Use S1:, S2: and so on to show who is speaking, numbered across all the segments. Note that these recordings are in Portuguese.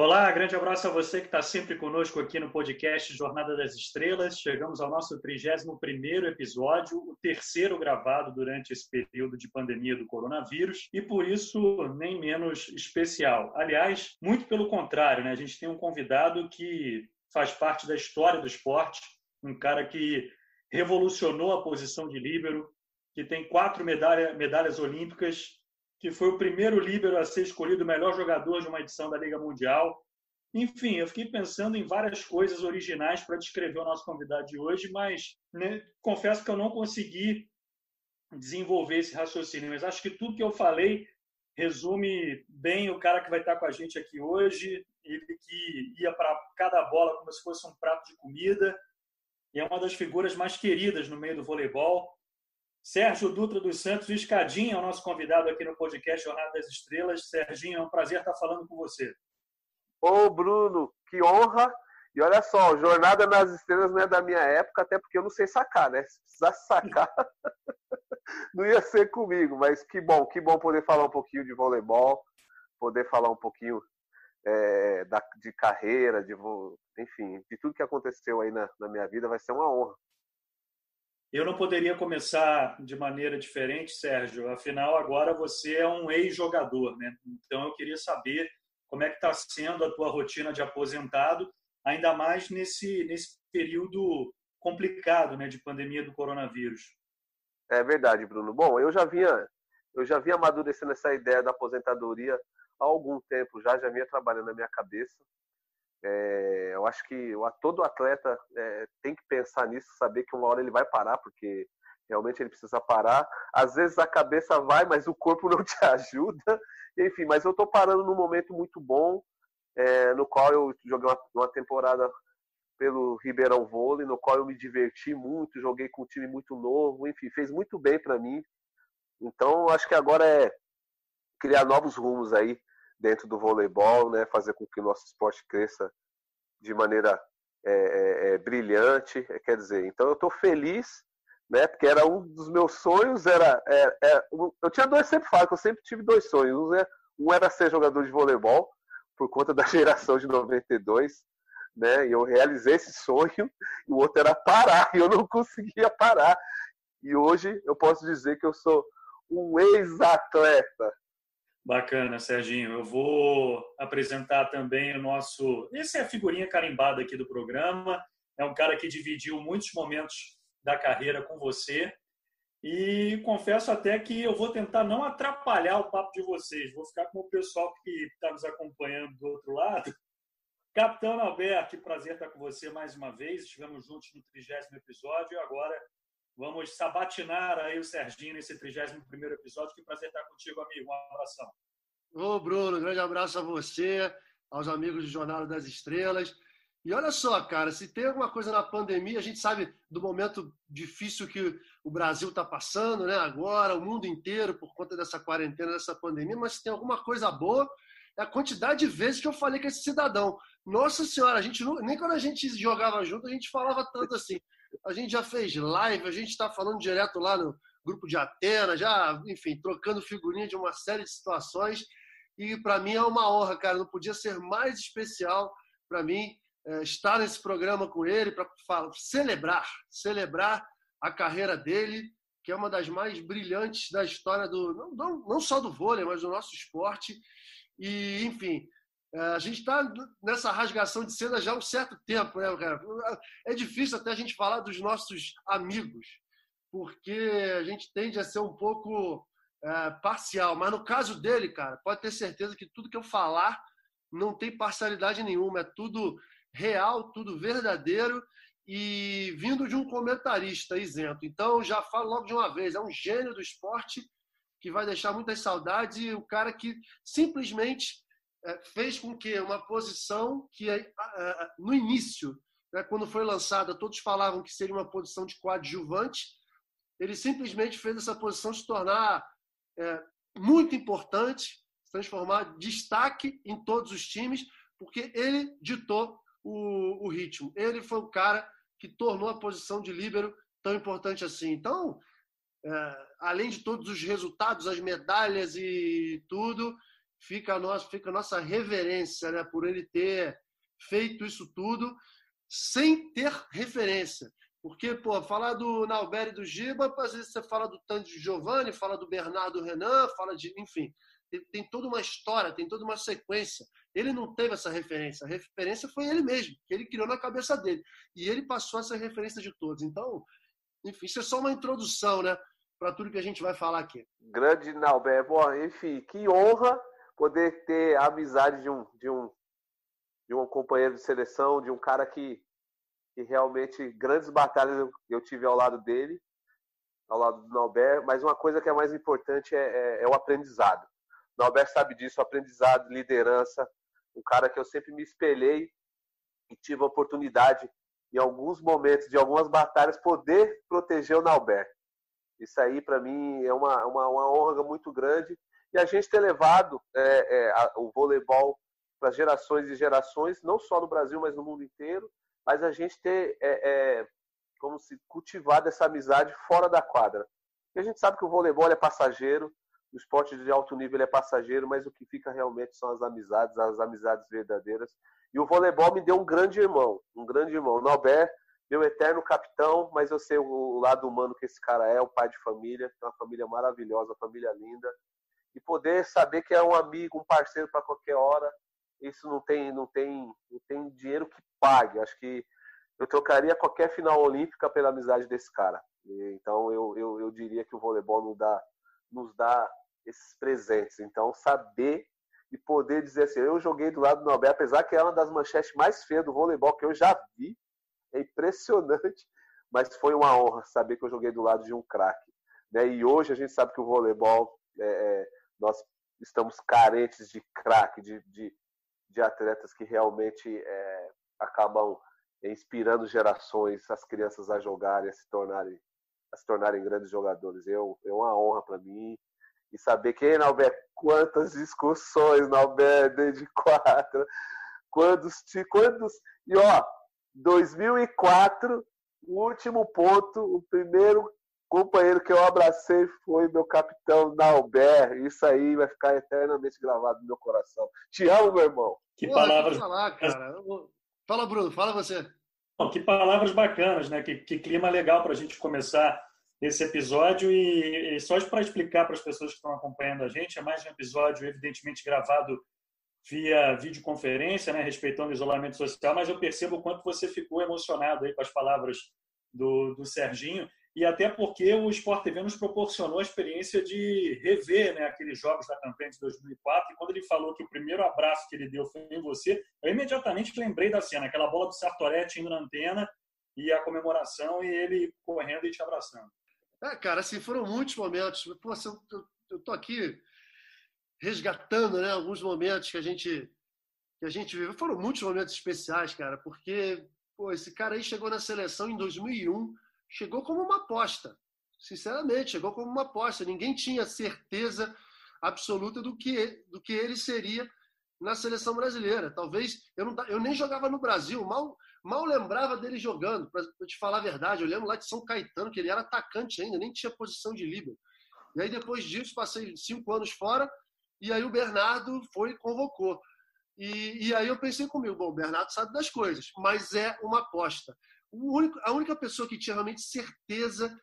S1: Olá, grande abraço a você que está sempre conosco aqui no podcast Jornada das Estrelas. Chegamos ao nosso 31º episódio, o terceiro gravado durante esse período de pandemia do coronavírus e por isso nem menos especial. Aliás, muito pelo contrário, né? A gente tem um convidado que faz parte da história do esporte, um cara que revolucionou a posição de líbero, que tem quatro medalha, medalhas olímpicas que foi o primeiro líbero a ser escolhido o melhor jogador de uma edição da Liga Mundial. Enfim, eu fiquei pensando em várias coisas originais para descrever o nosso convidado de hoje, mas né, confesso que eu não consegui desenvolver esse raciocínio. Mas acho que tudo que eu falei resume bem o cara que vai estar com a gente aqui hoje. Ele que ia para cada bola como se fosse um prato de comida. E é uma das figuras mais queridas no meio do voleibol. Sérgio Dutra dos Santos, Escadinha é o nosso convidado aqui no podcast Jornada das Estrelas. Serginho, é um prazer estar falando com você.
S2: Ô, Bruno, que honra! E olha só, Jornada nas Estrelas não é da minha época, até porque eu não sei sacar, né? Se precisasse sacar, não ia ser comigo. Mas que bom, que bom poder falar um pouquinho de voleibol, poder falar um pouquinho é, da, de carreira, de, enfim, de tudo que aconteceu aí na, na minha vida. Vai ser uma honra.
S1: Eu não poderia começar de maneira diferente, Sérgio. Afinal, agora você é um ex-jogador, né? Então, eu queria saber como é que está sendo a tua rotina de aposentado, ainda mais nesse nesse período complicado, né, de pandemia do coronavírus.
S2: É verdade, Bruno. Bom, eu já vinha eu já vinha amadurecendo essa ideia da aposentadoria há algum tempo já, já vinha trabalhando na minha cabeça. É, eu acho que todo atleta é, tem que pensar nisso, saber que uma hora ele vai parar, porque realmente ele precisa parar. Às vezes a cabeça vai, mas o corpo não te ajuda. Enfim, mas eu estou parando num momento muito bom, é, no qual eu joguei uma, uma, temporada pelo Ribeirão Vôlei, no qual eu me diverti muito, joguei com um time muito novo, enfim, fez muito bem para mim. Então, acho que agora é criar novos rumos aí dentro do voleibol, né, fazer com que o nosso esporte cresça de maneira é, é, é brilhante, é, quer dizer, então eu estou feliz, né, porque era um dos meus sonhos, era, é, eu tinha dois, sempre falo que eu sempre tive dois sonhos, um era ser jogador de voleibol, por conta da geração de 92, né, e eu realizei esse sonho, e o outro era parar, e eu não conseguia parar, e hoje eu posso dizer que eu sou um ex-atleta,
S1: Bacana, Serginho. Eu vou apresentar também o nosso. Essa é a figurinha carimbada aqui do programa. É um cara que dividiu muitos momentos da carreira com você. E confesso até que eu vou tentar não atrapalhar o papo de vocês. Vou ficar com o pessoal que está nos acompanhando do outro lado. Capitão Alberto, prazer estar com você mais uma vez. Estivemos juntos no trigésimo episódio e agora Vamos sabatinar aí o Serginho nesse 31 episódio. Que prazer estar contigo, amigo. Um abração.
S3: Ô, Bruno, grande abraço a você, aos amigos do Jornal das Estrelas. E olha só, cara, se tem alguma coisa na pandemia, a gente sabe do momento difícil que o Brasil está passando, né? Agora, o mundo inteiro, por conta dessa quarentena, dessa pandemia, mas se tem alguma coisa boa, é a quantidade de vezes que eu falei com esse cidadão. Nossa Senhora, a gente nem quando a gente jogava junto, a gente falava tanto assim a gente já fez live, a gente está falando direto lá no grupo de Atenas, já, enfim, trocando figurinha de uma série de situações. E para mim é uma honra, cara. Não podia ser mais especial para mim é, estar nesse programa com ele para celebrar, celebrar a carreira dele, que é uma das mais brilhantes da história do não, não, só do vôlei, mas do nosso esporte. E, enfim, a gente está nessa rasgação de seda já há um certo tempo, né, cara? É difícil até a gente falar dos nossos amigos, porque a gente tende a ser um pouco é, parcial. Mas no caso dele, cara, pode ter certeza que tudo que eu falar não tem parcialidade nenhuma, é tudo real, tudo verdadeiro e vindo de um comentarista isento. Então, já falo logo de uma vez, é um gênio do esporte que vai deixar muitas saudades e o cara que simplesmente é, fez com que uma posição que no início, né, quando foi lançada, todos falavam que seria uma posição de coadjuvante, ele simplesmente fez essa posição se tornar é, muito importante, se transformar destaque em todos os times, porque ele ditou o, ritmo. Ele foi o cara que tornou a posição de líbero tão importante assim. Então, é, além de todos os resultados, as medalhas e tudo, fica a nossa, fica a nossa reverência né, por ele ter feito isso tudo sem ter referência. Porque, pô, falar do Nauber e do Giba, às vezes você fala do Tandy Giovanni, fala do Bernardo Renan, fala de. Enfim, tem, tem, toda uma história, tem toda uma sequência. Ele não teve essa referência. A referência foi ele mesmo, que ele criou na cabeça dele. E ele passou essa referência de todos. Então, enfim, isso é só uma introdução, né? Para tudo que a gente vai falar aqui.
S2: Grande Nauber. Bom, enfim, que honra poder ter a amizade de um, de um, de um companheiro de seleção, de um cara que, que realmente grandes batalhas eu, eu tive ao lado dele, ao lado do Nauber, mas uma coisa que é mais importante é, é, é o aprendizado. O Nauber sabe disso, aprendizado, liderança, um cara que eu sempre me espelhei e tive a oportunidade, em alguns momentos de algumas batalhas, poder proteger o Nauber. Isso aí, para mim, é uma, uma, uma honra muito grande e a gente ter levado é, é, a, o voleibol para gerações e gerações, não só no Brasil, mas no mundo inteiro, mas a gente ter é, é, como se cultivado essa amizade fora da quadra. E a gente sabe que o voleibol é passageiro, o esporte de alto nível é passageiro, mas o que fica realmente são as amizades, as amizades verdadeiras. E o voleibol me deu um grande irmão, um grande irmão. Nauber, meu eterno capitão, mas eu sei o lado humano que esse cara é, o pai de família, uma família maravilhosa, uma família linda e poder saber que é um amigo, um parceiro para qualquer hora, isso não tem, não tem, não tem dinheiro que pague. Acho que eu trocaria qualquer final olímpica pela amizade desse cara. Então eu, eu, eu diria que o voleibol nos dá, nos dá esses presentes. Então saber e poder dizer assim, eu joguei do lado do Nobel, apesar que é uma das manchetes mais feias do voleibol que eu já vi, é impressionante, mas foi uma honra saber que eu joguei do lado de um craque. Né? E hoje a gente sabe que o voleibol é, é nós estamos carentes de craque, de, de, de, atletas que realmente é, acabam inspirando gerações, as crianças a jogarem, a se tornarem, a se tornarem grandes jogadores. Eu, é uma honra para mim. E saber que, Nalber, quantas discussões, Nalber, desde quatro, quantos, quantos. E ó, 2004, o último ponto, o primeiro companheiro que eu abracei foi meu capitão Nauber. Isso aí vai ficar eternamente gravado no meu coração. Te amo, meu irmão.
S3: Que palavras. Falar, cara. Fala, Bruno, fala você.
S1: Bom, que palavras bacanas, né? Que, que clima legal para a gente começar esse episódio. E, e só para explicar para as pessoas que estão acompanhando a gente, é mais um episódio, evidentemente, gravado via videoconferência, né, respeitando o isolamento social, mas eu percebo o quanto você ficou emocionado aí com as palavras do, do Serginho e até porque o Sport TV nos proporcionou a experiência de rever né, aqueles jogos da campanha de 2004. E quando ele falou que o primeiro abraço que ele deu foi em você, eu imediatamente lembrei da cena, aquela bola do Sartoretti indo na antena e a comemoração e ele correndo e te abraçando.
S3: É, cara, assim, foram muitos momentos. Pô, eu, eu, eu tô aqui resgatando né, alguns momentos que a gente que a gente viveu. Foram muitos momentos especiais, cara, porque pô, esse cara aí chegou na seleção em 2001 chegou como uma aposta. Sinceramente, chegou como uma aposta. Ninguém tinha certeza absoluta do que, do que ele seria na seleção brasileira. Talvez eu, não, eu nem jogava no Brasil, mal, mal lembrava dele jogando, para te falar a verdade. Eu lembro lá de São Caetano, que ele era atacante ainda, nem tinha posição de líbero. E aí, depois disso, passei cinco anos fora, e aí o Bernardo foi e convocou. E, e aí eu pensei comigo, bom, o Bernardo sabe das coisas, mas é uma aposta. Único, a única pessoa que tinha realmente certeza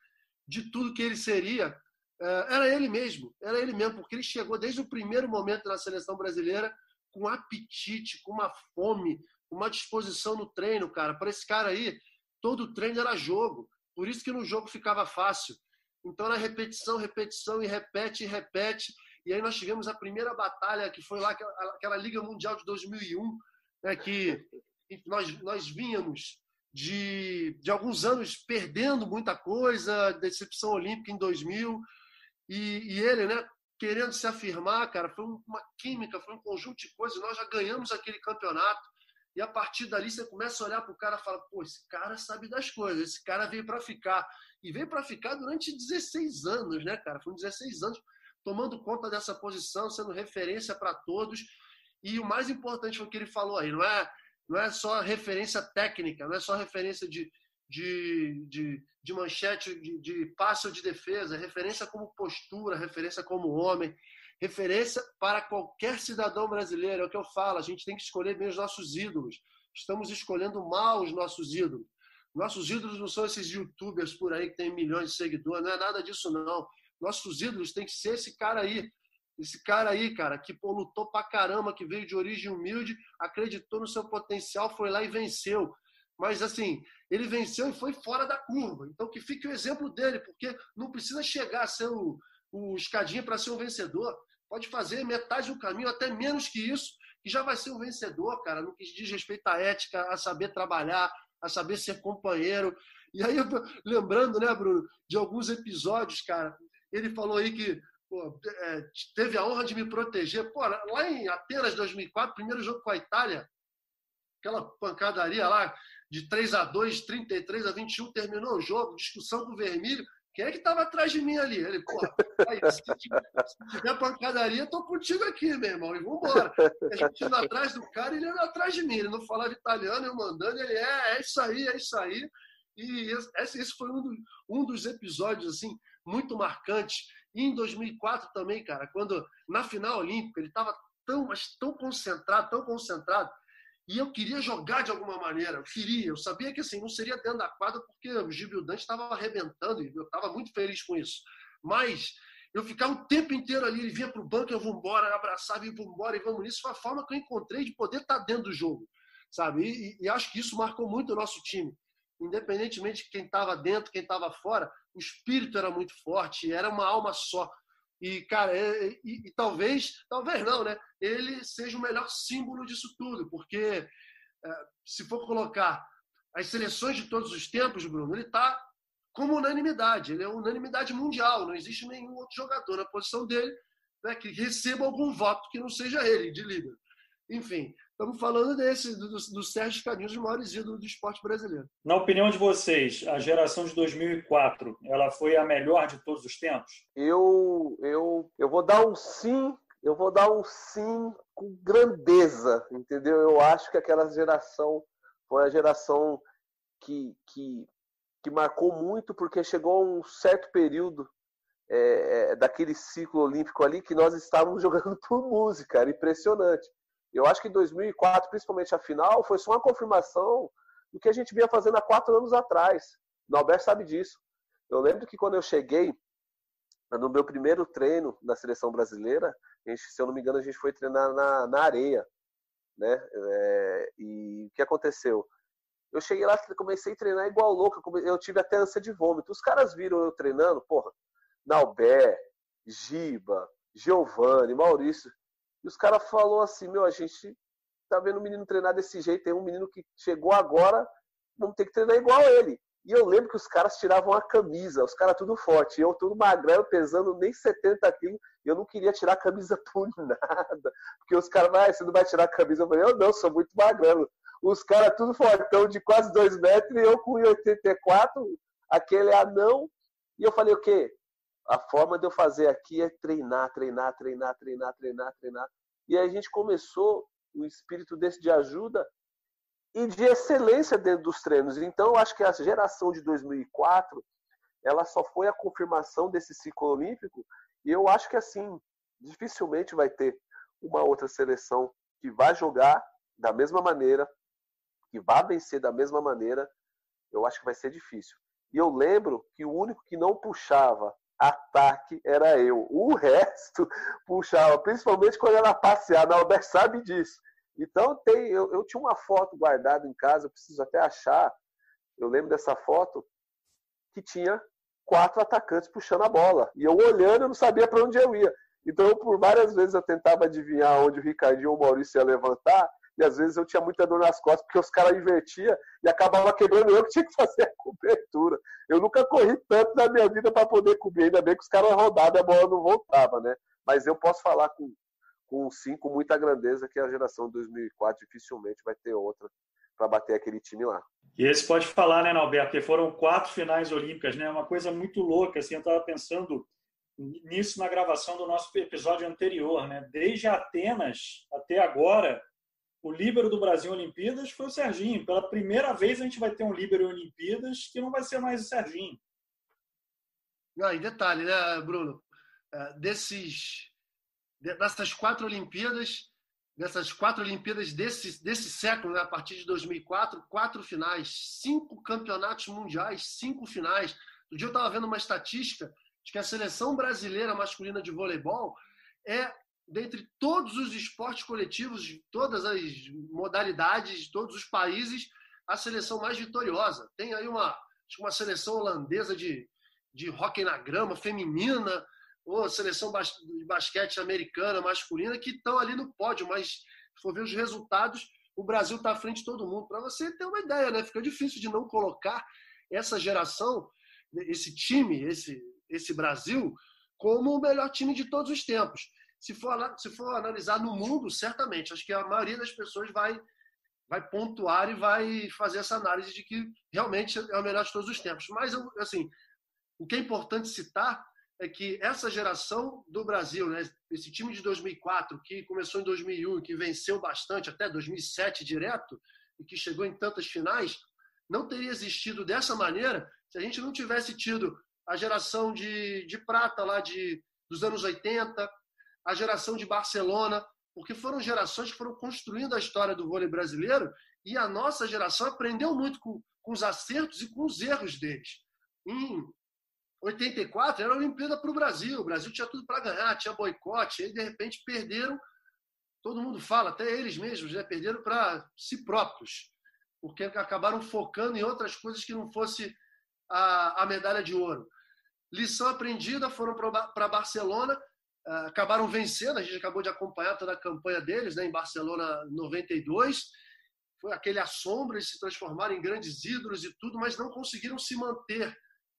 S3: de tudo que ele seria eh, era ele mesmo. Era ele mesmo, porque ele chegou desde o primeiro momento na seleção brasileira com apetite, com uma fome, com uma disposição no treino, cara. Para esse cara aí, todo treino era jogo. Por isso que no jogo ficava fácil. Então era repetição, repetição e repete e repete. E aí nós tivemos a primeira batalha que foi lá aquela, aquela Liga Mundial de 2001, né, que nós, nós vínhamos de, de alguns anos perdendo muita coisa, decepção olímpica em 2000, e, e ele, né, querendo se afirmar, cara, foi uma química, foi um conjunto de coisas, nós já ganhamos aquele campeonato, e a partir dali você começa a olhar para o cara e fala, pô, esse cara sabe das coisas, esse cara veio para ficar. E veio para ficar durante 16 anos, né, cara? Foram 16 anos tomando conta dessa posição, sendo referência para todos. E o mais importante foi o que ele falou aí, não é não é só referência técnica, não é só referência de, de, de, de manchete, de, de passe ou de defesa, é referência como postura, referência como homem. referência para qualquer cidadão brasileiro. É o que eu falo, a gente tem que escolher bem os nossos ídolos. Estamos escolhendo mal os nossos ídolos. Nossos ídolos não são esses youtubers por aí que tem milhões de seguidores, não é nada disso, não. Nossos ídolos tem que ser esse cara aí. Esse cara aí, cara, que pô, lutou pra caramba, que veio de origem humilde, acreditou no seu potencial, foi lá e venceu. Mas, assim, ele venceu e foi fora da curva. Então, que fique o exemplo dele, porque não precisa chegar a ser o, o escadinha para ser um vencedor. Pode fazer metade do caminho, até menos que isso, que já vai ser um vencedor, cara, no que diz respeito à ética, a saber trabalhar, a saber ser companheiro. E aí, lembrando, né, Bruno, de alguns episódios, cara, ele falou aí que pô, é, teve a honra de me proteger. Pô, lá em Atenas 2004, primeiro jogo com a Itália, aquela pancadaria lá, de 3 a 2 33 a 21, terminou o jogo, discussão com o Vermelho. Quem é que estava atrás de mim ali? Ele, pô, se, tiver, se tiver pancadaria, tô contigo aqui, meu irmão, e vambora. A gente indo atrás do cara, ele indo atrás de mim. Ele não falava italiano, eu mandando, ele é, é isso aí, é isso aí. E esse, esse foi um, do, um dos episódios, assim, muito marcantes. E em 2004 também, cara, quando na final olímpica ele estava tão, mas tão concentrado, tão concentrado, e eu queria jogar de alguma maneira, eu queria. Eu sabia que assim, não seria dentro da quadra, porque o Gil Dante estava arrebentando e eu estava muito feliz com isso. Mas eu ficava o tempo inteiro ali, ele vinha para o banco, eu vou embora, abraçava e vou embora e vamos nisso. Foi a forma que eu encontrei de poder estar tá dentro do jogo, sabe? E, e acho que isso marcou muito o nosso time. Independentemente de quem estava dentro, quem estava fora, o espírito era muito forte, era uma alma só. E, cara, e, e, e, talvez, talvez não, né? Ele seja o melhor símbolo disso tudo, porque é, se for colocar as seleções de todos os tempos, Bruno, ele está como unanimidade, ele é unanimidade mundial, não existe nenhum outro jogador na posição dele né, que receba algum voto que não seja ele, de líder. Enfim, Estamos falando desse, do, do Sérgio Cadinho, dos maiores ídolos do esporte brasileiro.
S1: Na opinião de vocês, a geração de 2004, ela foi a melhor de todos os tempos?
S2: Eu, eu, eu vou dar um sim, eu vou dar um sim com grandeza, entendeu? Eu acho que aquela geração foi a geração que, que, que marcou muito, porque chegou a um certo período é, é daquele ciclo olímpico ali que nós estávamos jogando por música, era impressionante. Eu acho que 2004, principalmente a final, foi só uma confirmação do que a gente vinha fazendo há quatro anos atrás. O Alberto sabe disso. Eu lembro que quando eu cheguei, no meu primeiro treino na seleção brasileira, gente, se eu não me engano, a gente foi treinar na, na areia. Né? É, e o que aconteceu? Eu cheguei lá, comecei a treinar igual louco, eu tive até ânsia de vômito. Os caras viram eu treinando, porra, Nalbé, Giba, Giovanni, Maurício. E os caras falaram assim, meu, a gente tá vendo o menino treinar desse jeito, tem um menino que chegou agora, vamos ter que treinar igual ele. E eu lembro que os caras tiravam a camisa, os caras tudo forte, eu tudo magrelo, pesando nem 70 quilos, eu não queria tirar a camisa por nada. Porque os caras, ah, você não vai tirar a camisa? Eu falei, eu não, sou muito magrelo. Os caras tudo fortão, de quase 2 metros, e eu com 84, aquele anão. E eu falei, o quê? A forma de eu fazer aqui é treinar, treinar, treinar, treinar, treinar, treinar. E aí a gente começou um espírito desse de ajuda e de excelência dentro dos treinos. Então, eu acho que a geração de 2004 ela só foi a confirmação desse ciclo olímpico. E eu acho que assim dificilmente vai ter uma outra seleção que vai jogar da mesma maneira, que vai vencer da mesma maneira. Eu acho que vai ser difícil. E eu lembro que o único que não puxava ataque era eu. O resto puxava, principalmente quando era passear. A Albert sabe disso. Então tem, eu, eu, tinha uma foto guardada em casa, eu preciso até achar. Eu lembro dessa foto que tinha quatro atacantes puxando a bola. E eu olhando, eu não sabia para onde eu ia. Então, por várias vezes eu tentava adivinhar onde o Ricardinho ou o Maurício ia levantar, e às vezes eu tinha muita dor nas costas, porque os caras invertiam e acabava quebrando eu que tinha que fazer a cobertura. Eu nunca corri tanto na minha vida para poder cobrir, ainda bem que os caras rodavam e a bola não voltava, né? Mas eu posso falar com, com sim, com muita grandeza, que a geração de 2004 dificilmente vai ter outra para bater aquele time lá.
S1: E esse pode falar, né, Alberto? Porque foram quatro finais olímpicas, né? Uma coisa muito louca, assim, eu estava pensando nisso na gravação do nosso episódio anterior, né? Desde Atenas até agora, o líbero do Brasil em Olimpíadas foi o Serginho. Pela primeira vez a gente vai ter um líbero em Olimpíadas que não vai ser mais o Serginho.
S3: Não, e detalhe, né, Bruno? É, desses dessas quatro Olimpíadas, dessas quatro Olimpíadas desse, desse século, né, a partir de 2004, quatro finais, cinco campeonatos mundiais, cinco finais. No dia eu estava vendo uma estatística de que a seleção brasileira masculina de voleibol é, dentre todos os esportes coletivos, de todas as modalidades, de todos os países, a seleção mais vitoriosa. Tem aí uma, uma seleção holandesa de, de hóquei na grama, feminina, ou seleção de basquete americana, masculina, que estão ali no pódio, mas se for ver os resultados, o Brasil está à frente de todo mundo. Para você ter uma ideia, né? Fica difícil de não colocar essa geração, esse time, esse, esse Brasil, como o melhor time de todos os tempos. Se for, se for analisar no mundo, certamente, acho que a maioria das pessoas vai, vai pontuar e vai fazer essa análise de que realmente é o melhor de todos os tempos. Mas, assim, o que é importante citar é que essa geração do Brasil, né, esse time de 2004, que começou em 2001, que venceu bastante, até 2007 direto, e que chegou em tantas finais, não teria existido dessa maneira se a gente não tivesse tido a geração de, de prata lá de, dos anos 80, a geração de Barcelona, porque foram gerações que foram construindo a história do vôlei brasileiro e a nossa geração aprendeu muito com, com os acertos e com os erros deles. Em 84 era a Olimpíada para o Brasil. O Brasil tinha tudo para ganhar, tinha boicote, e aí de repente perderam. Todo mundo fala, até eles mesmos, né? perderam para si próprios, porque acabaram focando em outras coisas que não fosse a, a medalha de ouro. Lição aprendida, foram para Barcelona, acabaram vencendo. A gente acabou de acompanhar toda a campanha deles né, em Barcelona 92. Foi aquele assombro, eles se transformaram em grandes ídolos e tudo, mas não conseguiram se manter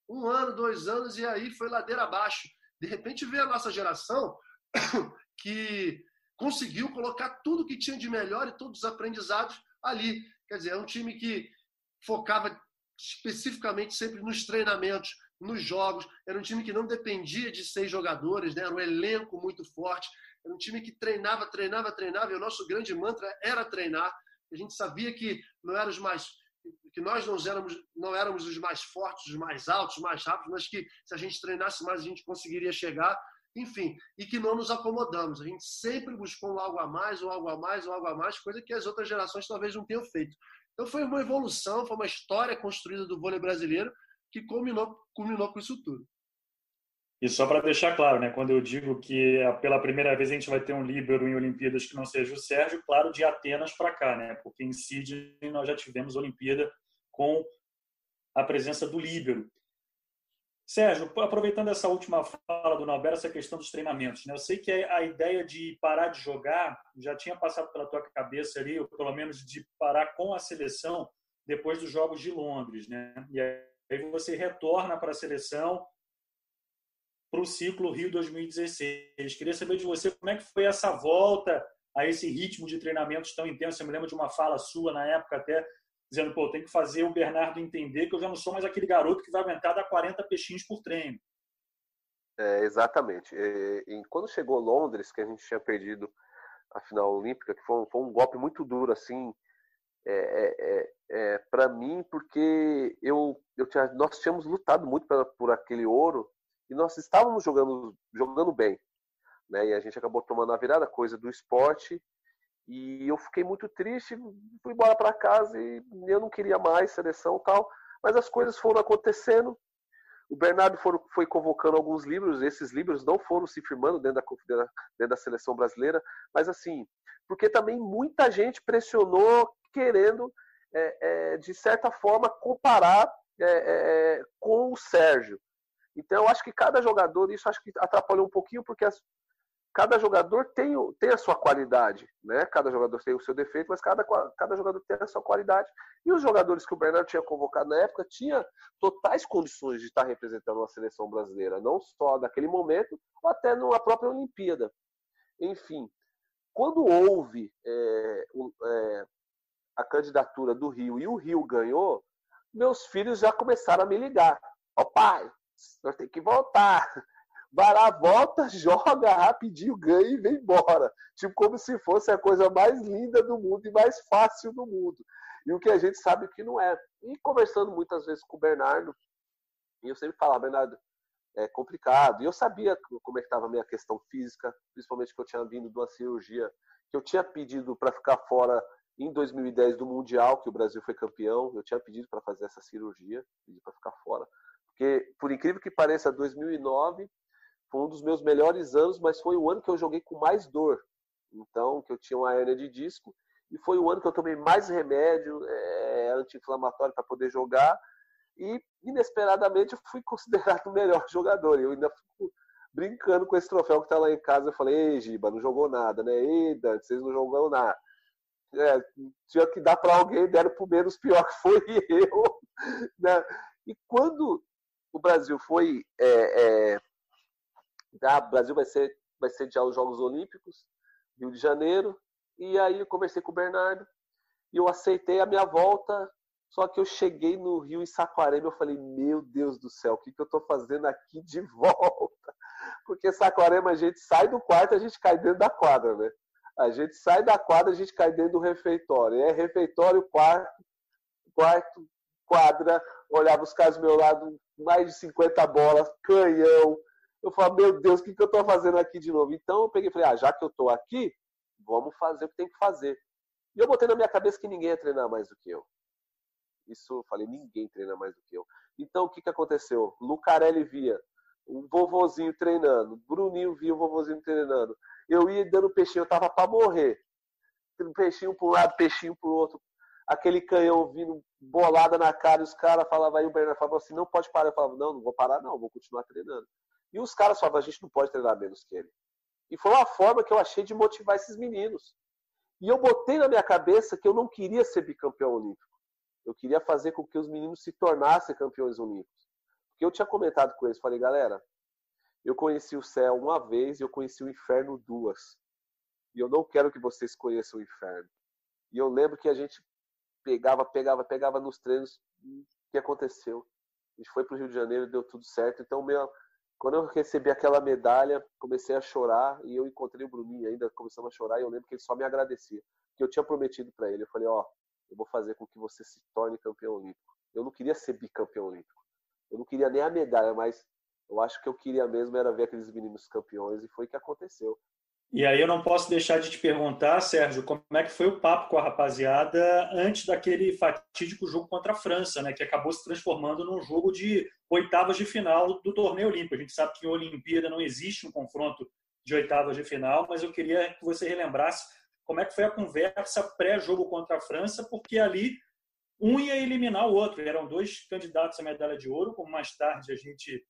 S3: um ano, dois anos, e aí foi ladeira abaixo. De repente veio a nossa geração que conseguiu colocar tudo que tinha de melhor e todos os aprendizados ali. Quer dizer, é um time que focava especificamente sempre nos treinamentos, nos jogos. Era um time que não dependia de seis jogadores, né? era um elenco muito forte. Era um time que treinava, treinava, treinava. E o nosso grande mantra era treinar. A gente sabia que não eram os mais que nós não éramos, não éramos os mais fortes, os mais altos, os mais rápidos, mas que se a gente treinasse mais a gente conseguiria chegar, enfim, e que não nos acomodamos. A gente sempre buscou algo a mais, ou algo a mais, ou algo a mais, coisa que as outras gerações talvez não tenham feito. Então foi uma evolução, foi uma história construída do vôlei brasileiro que culminou, culminou com isso tudo.
S1: E só para deixar claro, né, quando eu digo que é pela primeira vez a gente vai ter um líbero em Olimpíadas que não seja o Sérgio, claro, de Atenas para cá, né, porque em Sydney nós já tivemos Olimpíada com a presença do líbero. Sérgio, aproveitando essa última fala do Nauber, essa questão dos treinamentos, né? Eu sei que a ideia de parar de jogar já tinha passado pela tua cabeça ali, ou pelo menos de parar com a seleção depois dos Jogos de Londres, né? E aí você retorna para a seleção para o ciclo Rio 2016. Queria saber de você como é que foi essa volta a esse ritmo de treinamentos tão intenso. Eu me lembro de uma fala sua na época até dizendo, pô, tem que fazer o Bernardo entender que eu já não sou mais aquele garoto que vai aguentar dar 40 peixinhos por treino.
S2: É, exatamente. E, e, quando chegou Londres, que a gente tinha perdido a final olímpica, que foi, foi um golpe muito duro, assim, é, é, é, para mim, porque eu, eu tinha, nós tínhamos lutado muito por, por aquele ouro e nós estávamos jogando, jogando bem. Né? E a gente acabou tomando a virada, coisa do esporte. E eu fiquei muito triste, fui embora para casa e eu não queria mais seleção tal. Mas as coisas foram acontecendo. O Bernardo for, foi convocando alguns livros, esses livros não foram se firmando dentro da, dentro da seleção brasileira, mas assim, porque também muita gente pressionou querendo, é, é, de certa forma, comparar é, é com o Sérgio. Então, eu acho que cada jogador, isso acho que atrapalhou um pouquinho, porque as, cada jogador tem, tem a sua qualidade, né? Cada jogador tem o seu defeito, mas cada, cada jogador tem a sua qualidade. E os jogadores que o Bernardo tinha convocado na época tinha totais condições de estar representando a seleção brasileira, não só naquele momento, ou até na própria Olimpíada. Enfim, quando houve é, é, a candidatura do Rio e o Rio ganhou, meus filhos já começaram a me ligar. Ó oh, pai, nós temos que voltar. Vai lá, volta, joga rapidinho, ganha e vem embora. Tipo, como se fosse a coisa mais linda do mundo e mais fácil do mundo. E o que a gente sabe que não é. E conversando muitas vezes com o Bernardo, e eu sempre falo, Bernardo, é complicado. E eu sabia como é estava a minha questão física, principalmente que eu tinha vindo de uma cirurgia que eu tinha pedido para ficar fora em 2010 do Mundial, que o Brasil foi campeão. Eu tinha pedido para fazer essa cirurgia, pedi para ficar fora. Porque, por incrível que pareça, 2009 foi um dos meus melhores anos, mas foi o ano que eu joguei com mais dor. Então, que eu tinha uma hernia de disco. E foi o ano que eu tomei mais remédio é, anti-inflamatório para poder jogar e inesperadamente eu fui considerado o melhor jogador. Eu ainda fico brincando com esse troféu que está lá em casa. Eu falei, ei, Giba, não jogou nada, né? Ei, Dante, vocês não jogam nada. É, tinha que dar para alguém, deram para o menos pior que foi eu. Né? E quando o Brasil foi. É, é, ah, o Brasil vai ser, vai sediar os Jogos Olímpicos, Rio de Janeiro, e aí eu conversei com o Bernardo e eu aceitei a minha volta só que eu cheguei no Rio em Saquarema, eu falei, meu Deus do céu, o que, que eu estou fazendo aqui de volta? Porque Saquarema a gente sai do quarto, a gente cai dentro da quadra, né? A gente sai da quadra, a gente cai dentro do refeitório. É refeitório, quarto, quarto, quadra, olhava os caras do meu lado, mais de 50 bolas, canhão. Eu falei, meu Deus, o que, que eu estou fazendo aqui de novo? Então eu peguei e falei, ah, já que eu estou aqui, vamos fazer o que tem que fazer. E eu botei na minha cabeça que ninguém ia treinar mais do que eu. Isso eu falei, ninguém treina mais do que eu. Então o que, que aconteceu? Lucarelli via o vovozinho treinando, Bruninho via o vovozinho treinando. Eu ia dando peixinho, eu tava para morrer. Peixinho para um lado, peixinho para o outro. Aquele canhão vindo bolada na cara, e os caras falavam, aí o Bernardo falava assim, não pode parar. Eu falava, não, não vou parar não, vou continuar treinando. E os caras falavam, a gente não pode treinar menos que ele. E foi uma forma que eu achei de motivar esses meninos. E eu botei na minha cabeça que eu não queria ser bicampeão olímpico. Eu queria fazer com que os meninos se tornassem campeões olímpicos. Porque eu tinha comentado com eles, falei, galera, eu conheci o céu uma vez e eu conheci o inferno duas. E eu não quero que vocês conheçam o inferno. E eu lembro que a gente pegava, pegava, pegava nos treinos. o que aconteceu? A gente foi para o Rio de Janeiro, deu tudo certo. Então, meu, quando eu recebi aquela medalha, comecei a chorar e eu encontrei o Bruninho ainda, começamos a chorar e eu lembro que ele só me agradecia. Que eu tinha prometido para ele. Eu falei, ó, eu vou fazer com que você se torne campeão olímpico. Eu não queria ser bicampeão olímpico. Eu não queria nem a medalha, mas eu acho que eu queria mesmo era ver aqueles meninos campeões e foi o que aconteceu.
S1: E aí eu não posso deixar de te perguntar, Sérgio, como é que foi o papo com a rapaziada antes daquele fatídico jogo contra a França, né, que acabou se transformando num jogo de oitavas de final do torneio olímpico. A gente sabe que em Olimpíada não existe um confronto de oitavas de final, mas eu queria que você relembrasse como é que foi a conversa pré-jogo contra a França, porque ali um ia eliminar o outro. Eram dois candidatos à medalha de ouro, como mais tarde a gente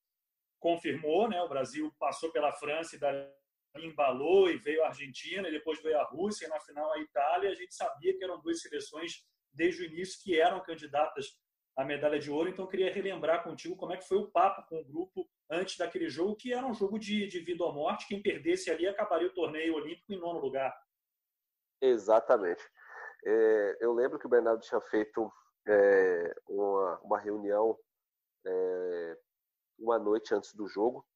S1: confirmou, né? O Brasil passou pela França e embalou e veio a Argentina, e depois veio a Rússia, e na final a Itália. A gente sabia que eram duas seleções desde o início que eram candidatas à medalha de ouro. Então eu queria relembrar contigo como é que foi o papo com o grupo antes daquele jogo, que era um jogo de, de vida ou morte. Quem perdesse ali acabaria o torneio olímpico em nono lugar.
S2: Exatamente. É, eu lembro que o Bernardo tinha feito é, uma, uma reunião é, uma noite antes do jogo,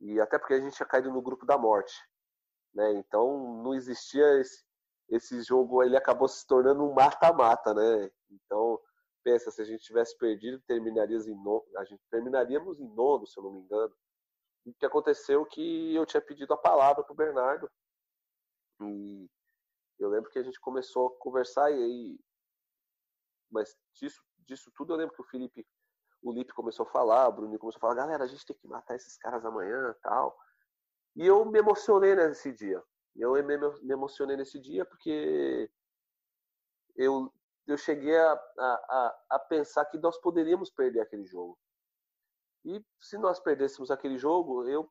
S2: e até porque a gente tinha caído no grupo da morte. Né? Então não existia esse, esse jogo, ele acabou se tornando um mata-mata. Né? Então, pensa, se a gente tivesse perdido, terminaríamos em nono, a gente terminaríamos em nono, se eu não me engano. o que aconteceu que eu tinha pedido a palavra para o Bernardo. E eu lembro que a gente começou a conversar e aí, mas disso, disso tudo eu lembro que o Felipe, o Lipe começou a falar, o Bruno começou a falar, galera, a gente tem que matar esses caras amanhã, tal. E eu me emocionei nesse dia. Eu me emocionei nesse dia porque eu, eu cheguei a, a, a pensar que nós poderíamos perder aquele jogo. E se nós perdêssemos aquele jogo, eu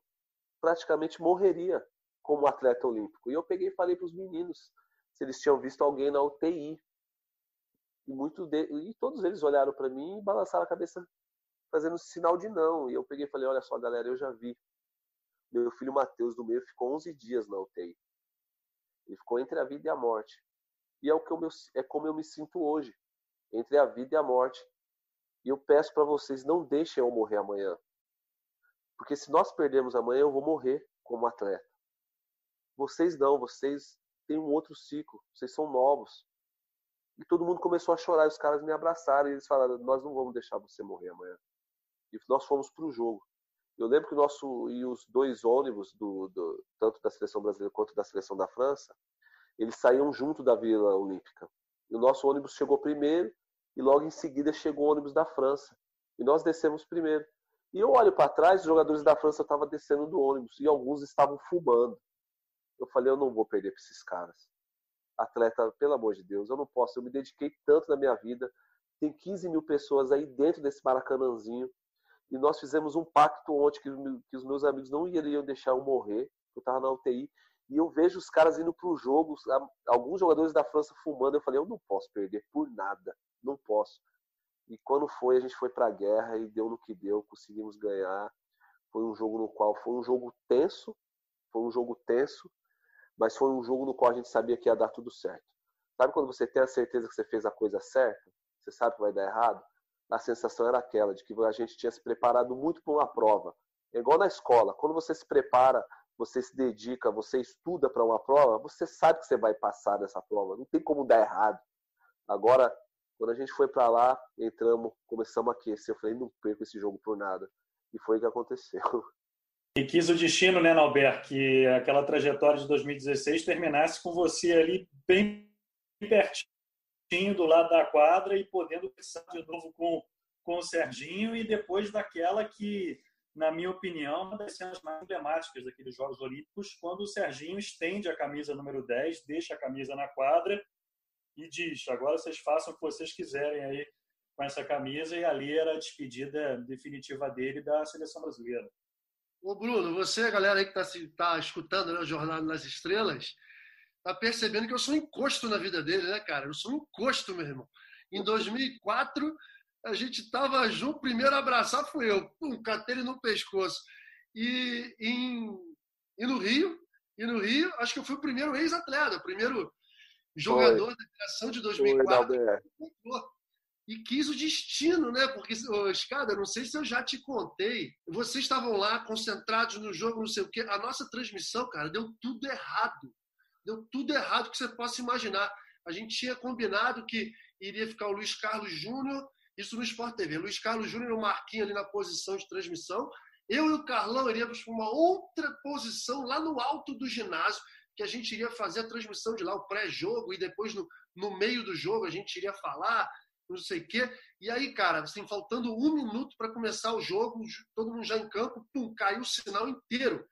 S2: praticamente morreria como atleta olímpico. E eu peguei e falei para os meninos, se eles tinham visto alguém na UTI. E, muito de... e todos eles olharam para mim e balançaram a cabeça fazendo sinal de não. E eu peguei e falei: Olha só, galera, eu já vi. Meu filho Mateus do meio ficou 11 dias na UTI. Ele ficou entre a vida e a morte. E é, o que eu, é como eu me sinto hoje entre a vida e a morte. E eu peço para vocês: não deixem eu morrer amanhã. Porque se nós perdermos amanhã, eu vou morrer como atleta. Vocês não, vocês tem um outro ciclo, vocês são novos. E todo mundo começou a chorar, os caras me abraçaram e eles falaram: Nós não vamos deixar você morrer amanhã. E nós fomos para o jogo. Eu lembro que o nosso e os dois ônibus do, do, tanto da seleção brasileira quanto da seleção da França, eles saíam junto da Vila Olímpica. E o nosso ônibus chegou primeiro e logo em seguida chegou o ônibus da França. E nós descemos primeiro. E eu olho para trás, os jogadores da França estavam descendo do ônibus e alguns estavam fumando. Eu falei, eu não vou perder para esses caras. Atleta, pelo amor de Deus, eu não posso. Eu me dediquei tanto na minha vida. Tem 15 mil pessoas aí dentro desse maracanãzinho. E nós fizemos um pacto ontem que, que os meus amigos não iriam deixar eu morrer. Eu estava na UTI. E eu vejo os caras indo para o jogo, alguns jogadores da França fumando. Eu falei, eu não posso perder por nada. Não posso. E quando foi, a gente foi para a guerra e deu no que deu, conseguimos ganhar. Foi um jogo no qual foi um jogo tenso, foi um jogo tenso, mas foi um jogo no qual a gente sabia que ia dar tudo certo. Sabe quando você tem a certeza que você fez a coisa certa? Você sabe que vai dar errado? A sensação era aquela de que a gente tinha se preparado muito para uma prova. É igual na escola, quando você se prepara, você se dedica, você estuda para uma prova, você sabe que você vai passar nessa prova, não tem como dar errado. Agora, quando a gente foi para lá, entramos, começamos a aquecer. Eu falei, não perco esse jogo por nada. E foi o que aconteceu.
S1: E quis o destino, né, Nalber, que aquela trajetória de 2016 terminasse com você ali bem pertinho do lado da quadra e podendo pensar de novo com, com o Serginho e depois daquela que, na minha opinião, uma das cenas mais emblemáticas daqueles Jogos Olímpicos, quando o Serginho estende a camisa número 10, deixa a camisa na quadra e diz: agora vocês façam o que vocês quiserem aí com essa camisa. E ali era a despedida definitiva dele da seleção brasileira.
S3: Ô Bruno, você, galera aí que está tá escutando né, o Jornada nas Estrelas, tá percebendo que eu sou um encosto na vida dele, né, cara? Eu sou um encosto, meu irmão. Em 2004, a gente tava junto, primeiro a abraçar fui eu, pum, catei ele no pescoço. E, em, e no Rio, e no Rio, acho que eu fui o primeiro ex-atleta, o primeiro jogador Foi. da geração de 2004. Foi, e quis o destino, né? Porque, Escada, não sei se eu já te contei. Vocês estavam lá concentrados no jogo, não sei o quê. A nossa transmissão, cara, deu tudo errado. Deu tudo errado que você possa imaginar. A gente tinha combinado que iria ficar o Luiz Carlos Júnior, isso no Sport TV. Luiz Carlos Júnior e o Marquinhos ali na posição de transmissão. Eu e o Carlão iríamos para uma outra posição lá no alto do ginásio que a gente iria fazer a transmissão de lá, o pré-jogo, e depois no, no meio do jogo a gente iria falar, não sei o quê. E aí, cara, assim, faltando um minuto para começar o jogo, todo mundo já em campo, pum, caiu o sinal inteiro.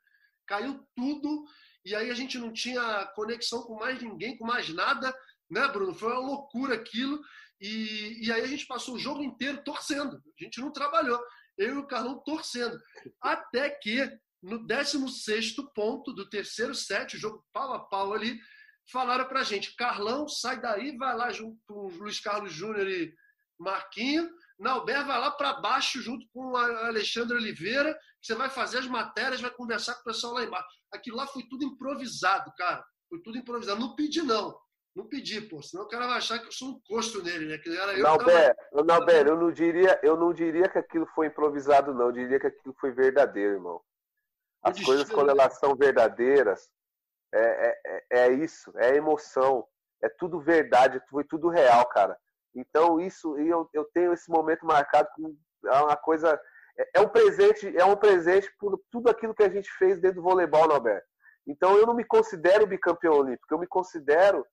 S3: Caiu tudo, e aí a gente não tinha conexão com mais ninguém, com mais nada, né, Bruno? Foi uma loucura aquilo. E, e aí a gente passou o jogo inteiro torcendo. A gente não trabalhou. Eu e o Carlão torcendo. Até que no 16 ponto do terceiro set, o jogo pau a pau ali, falaram pra gente: Carlão, sai daí, vai lá junto com Luiz Carlos Júnior e Marquinho. Nauber vai lá para baixo junto com a Alexandre Oliveira, você vai fazer as matérias, vai conversar com o pessoal lá embaixo. Aquilo lá foi tudo improvisado, cara. Foi tudo improvisado. Não pedi, não. Não pedi, pô. Senão o cara vai achar que eu sou um custo nele, né? Que era eu
S2: Nauber, tava... Nauber, eu não diria, eu não diria que aquilo foi improvisado, não. Eu diria que aquilo foi verdadeiro, irmão. As coisas quando elas são verdadeiras, é, é, é, é isso, é emoção, é tudo verdade, foi tudo real, cara. Então isso, eu, eu tenho esse momento marcado como é uma coisa, é, é um presente, é um presente por tudo aquilo que a gente fez dentro do voleibol, Norberto. Então eu não me considero bicampeão olímpico, eu me considero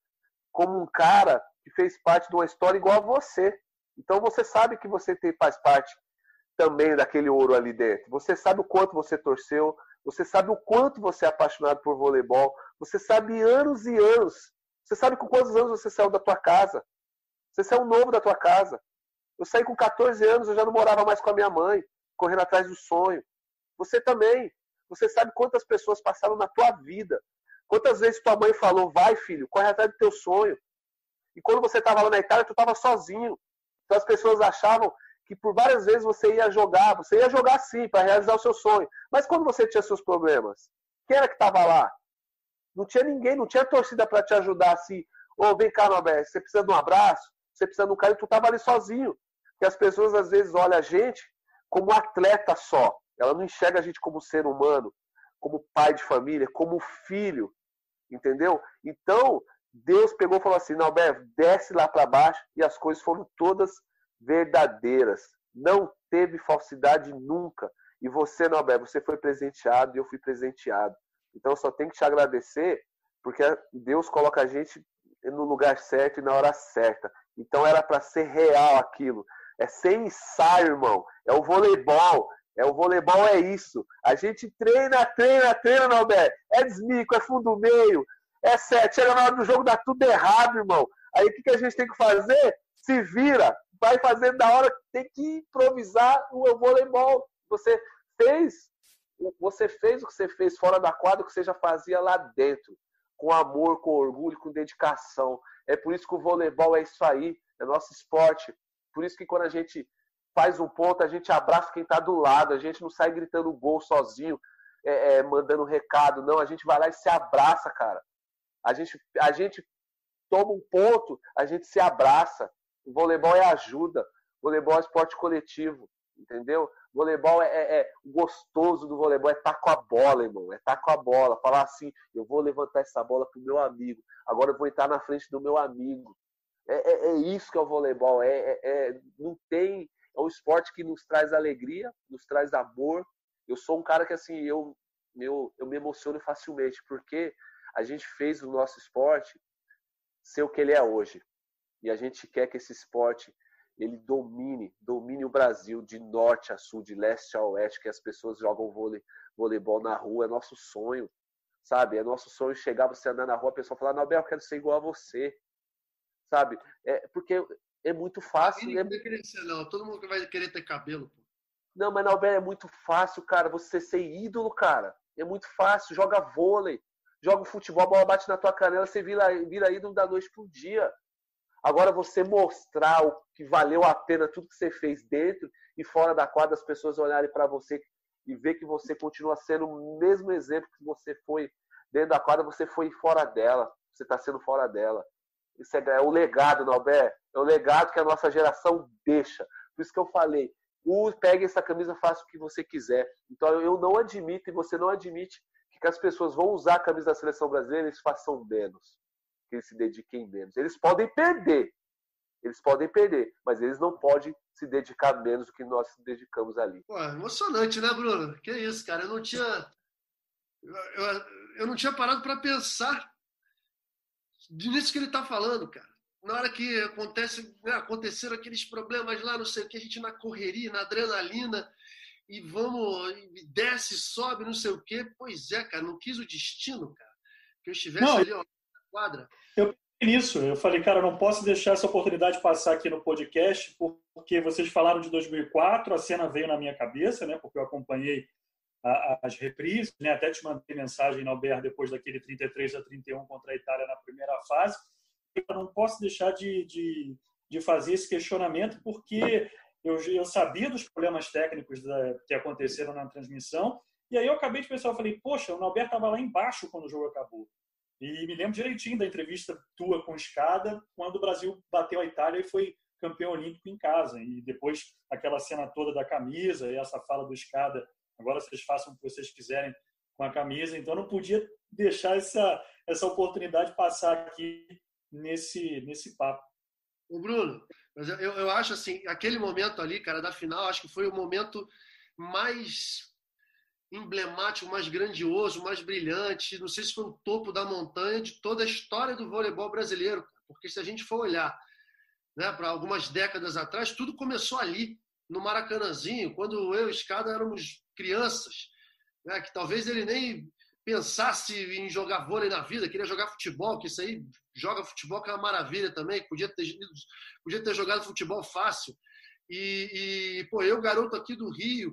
S2: como um cara que fez parte de uma história igual a você. Então você sabe que você tem, faz parte também daquele ouro ali dentro. Você sabe o quanto você torceu, você sabe o quanto você é apaixonado por voleibol. Você sabe anos e anos. Você sabe com quantos anos você saiu da tua casa. Você saiu novo da tua casa. Eu saí com 14 anos, eu já não morava mais com a minha mãe, correndo atrás do sonho. Você também. Você sabe quantas pessoas passaram na tua vida. Quantas vezes tua mãe falou, vai filho, corre atrás do teu sonho. E quando você estava lá na Itália, tu estava sozinho. Então as pessoas achavam que por várias vezes você ia jogar, você ia jogar sim para realizar o seu sonho. Mas quando você tinha seus problemas, quem era que estava lá? Não tinha ninguém, não tinha torcida para te ajudar assim. Ô, oh, vem cá, Norberto, você precisa de um abraço? Você precisa um cara e tu estava ali sozinho. Que as pessoas às vezes olham a gente como atleta só. Ela não enxerga a gente como ser humano, como pai de família, como filho. Entendeu? Então, Deus pegou e falou assim: Norberto, desce lá para baixo e as coisas foram todas verdadeiras. Não teve falsidade nunca. E você, Nobel, você foi presenteado e eu fui presenteado. Então, eu só tenho que te agradecer, porque Deus coloca a gente no lugar certo e na hora certa. Então, era para ser real aquilo. É sem ensaio, irmão. É o voleibol. É o voleibol é isso. A gente treina, treina, treina, Nobel. É desmico, é fundo meio, é sete. Chega na hora do jogo, dá tudo errado, irmão. Aí o que, que a gente tem que fazer? Se vira, vai fazendo da hora, tem que improvisar o voleibol. Você fez, você fez o que você fez fora da quadra, o que você já fazia lá dentro, com amor, com orgulho, com dedicação. É por isso que o voleibol é isso aí, é nosso esporte. Por isso que quando a gente faz um ponto, a gente abraça quem está do lado, a gente não sai gritando gol sozinho, é, é, mandando recado, não, a gente vai lá e se abraça, cara. A gente, a gente toma um ponto, a gente se abraça. O voleibol é ajuda, o voleibol é esporte coletivo, entendeu? Voleibol é, é, é gostoso do voleibol, é estar tá com a bola, irmão, é estar tá com a bola, falar assim, eu vou levantar essa bola pro meu amigo, agora eu vou entrar na frente do meu amigo. É, é, é isso que é o voleibol, é, é, é não tem, é um esporte que nos traz alegria, nos traz amor. Eu sou um cara que assim, eu, eu, eu me emociono facilmente, porque a gente fez o nosso esporte ser o que ele é hoje. E a gente quer que esse esporte ele domine, domine o Brasil de norte a sul, de leste a oeste, que as pessoas jogam vôlei, voleibol na rua, é nosso sonho, sabe? É nosso sonho chegar, você andar na rua, a pessoa falar, Nobel, eu quero ser igual a você, sabe? É, porque é muito fácil.
S3: Ninguém vai querer ser, não. Todo mundo vai querer ter cabelo. Pô.
S2: Não, mas Nobel é muito fácil, cara, você ser ídolo, cara. É muito fácil, joga vôlei, joga futebol, a bola bate na tua canela, você vira, vira ídolo da noite pro dia. Agora você mostrar o que valeu a pena tudo que você fez dentro e fora da quadra, as pessoas olharem para você e ver que você continua sendo o mesmo exemplo que você foi dentro da quadra, você foi fora dela. Você está sendo fora dela. Isso é, é o legado, Nobé. É o legado que a nossa geração deixa. Por isso que eu falei, pegue essa camisa, faça o que você quiser. Então eu não admito e você não admite que as pessoas vão usar a camisa da seleção brasileira e eles façam menos, que eles se dediquem menos. Eles podem perder, eles podem perder, mas eles não podem se dedicar menos do que nós se dedicamos ali.
S3: Pô, emocionante, né, Bruno? Que isso, cara? Eu não tinha, eu, eu, eu não tinha parado para pensar nisso que ele está falando, cara. Na hora que acontece, né, aconteceram aqueles problemas lá, não sei o que, a gente na correria, na adrenalina, e vamos, e desce, sobe, não sei o quê. Pois é, cara, não quis o destino, cara. Que eu estivesse não, ali, ó, quadra.
S1: Eu nisso, eu falei, cara, não posso deixar essa oportunidade passar aqui no podcast, porque vocês falaram de 2004, a cena veio na minha cabeça, né, porque eu acompanhei as reprises, né, até te mandei mensagem na Albert depois daquele 33 a 31 contra a Itália na primeira fase. Eu não posso deixar de, de, de fazer esse questionamento, porque eu, eu sabia dos problemas técnicos da, que aconteceram na transmissão, e aí eu acabei de pensar, eu falei, poxa, o Norberto estava lá embaixo quando o jogo acabou. E me lembro direitinho da entrevista tua com Escada, quando o Brasil bateu a Itália e foi campeão olímpico em casa. E depois aquela cena toda da camisa e essa fala do Escada, agora vocês façam o que vocês quiserem com a camisa. Então não podia deixar essa, essa oportunidade passar aqui nesse, nesse papo.
S3: O Bruno, mas eu, eu acho assim, aquele momento ali, cara, da final, acho que foi o momento mais emblemático, mais grandioso, mais brilhante. Não sei se foi o topo da montanha de toda a história do voleibol brasileiro, porque se a gente for olhar né, para algumas décadas atrás, tudo começou ali, no Maracanãzinho, quando eu e Escada éramos crianças, né, que talvez ele nem pensasse em jogar vôlei na vida, queria jogar futebol, que isso aí joga futebol que é uma maravilha também, podia ter, podia ter jogado futebol fácil. E, e pô, eu, garoto aqui do Rio,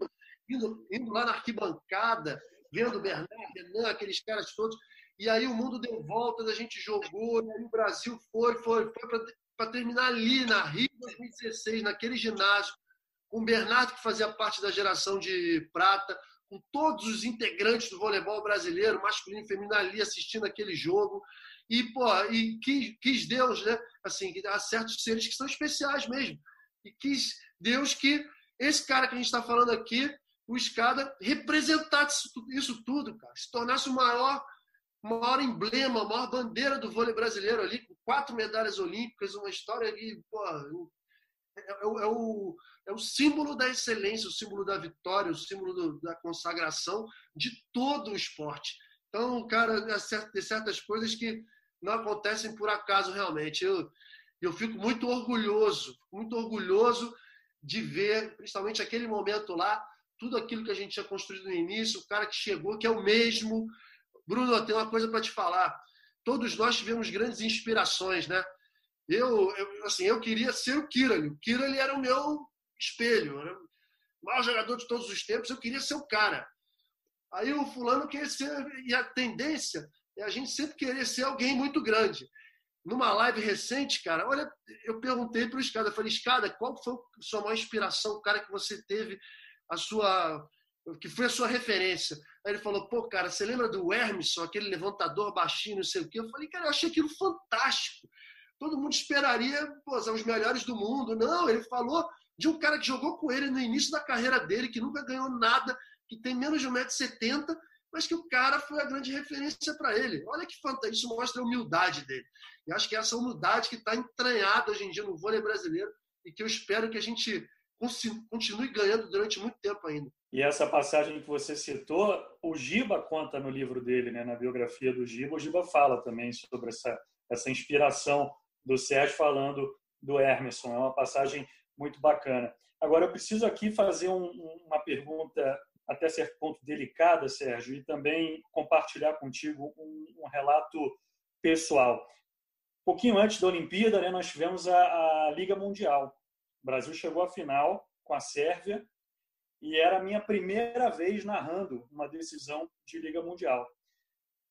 S3: indo, indo lá na arquibancada, vendo Bernardo, Renan, aqueles caras todos, e aí o mundo deu volta, a gente jogou, e aí o Brasil foi, foi, foi para terminar ali na Rio 2016, naquele ginásio, com o Bernardo, que fazia parte da geração de prata, com todos os integrantes do voleibol brasileiro, masculino e feminino ali assistindo aquele jogo. E, pô, e quis, quis Deus, né? Assim, há certos seres que são especiais mesmo. E quis Deus que esse cara que a gente está falando aqui, o Escada, representasse isso tudo, cara. Se tornasse o maior, maior emblema, a maior bandeira do vôlei brasileiro ali, com quatro medalhas olímpicas, uma história que, pô, é, é, é, o, é o símbolo da excelência, o símbolo da vitória, o símbolo do, da consagração de todo o esporte. Então, cara, tem certas coisas que não acontecem por acaso realmente. Eu, eu fico muito orgulhoso, muito orgulhoso de ver, principalmente aquele momento lá, tudo aquilo que a gente tinha construído no início, o cara que chegou, que é o mesmo. Bruno, eu tenho uma coisa para te falar. Todos nós tivemos grandes inspirações, né? Eu, eu, assim, eu queria ser o Kirali. O Kirali era o meu espelho. Era o maior jogador de todos os tempos. Eu queria ser o cara. Aí o fulano queria ser... E a tendência é a gente sempre querer ser alguém muito grande. Numa live recente, cara, olha, eu perguntei para o Escada, eu falei, Escada, qual foi a sua maior inspiração, o cara que você teve a sua que foi a sua referência. Aí ele falou, pô, cara, você lembra do Hermisson, aquele levantador baixinho, não sei o quê? Eu falei, cara, eu achei aquilo fantástico todo mundo esperaria pô, são os melhores do mundo. Não, ele falou de um cara que jogou com ele no início da carreira dele, que nunca ganhou nada, que tem menos de 1,70m, mas que o cara foi a grande referência para ele. Olha que fantástico, isso mostra a humildade dele. E acho que é essa humildade que está entranhada hoje em dia no vôlei brasileiro e que eu espero que a gente continue ganhando durante muito tempo ainda.
S1: E essa passagem que você citou, o Giba conta no livro dele, né, na biografia do Giba, o Giba fala também sobre essa, essa inspiração do Sérgio falando do Hermeson. É uma passagem muito bacana. Agora, eu preciso aqui fazer um, uma pergunta até certo ponto delicada, Sérgio, e também compartilhar contigo um, um relato pessoal. Um pouquinho antes da Olimpíada, né, nós tivemos a, a Liga Mundial. O Brasil chegou à final com a Sérvia e era a minha primeira vez narrando uma decisão de Liga Mundial.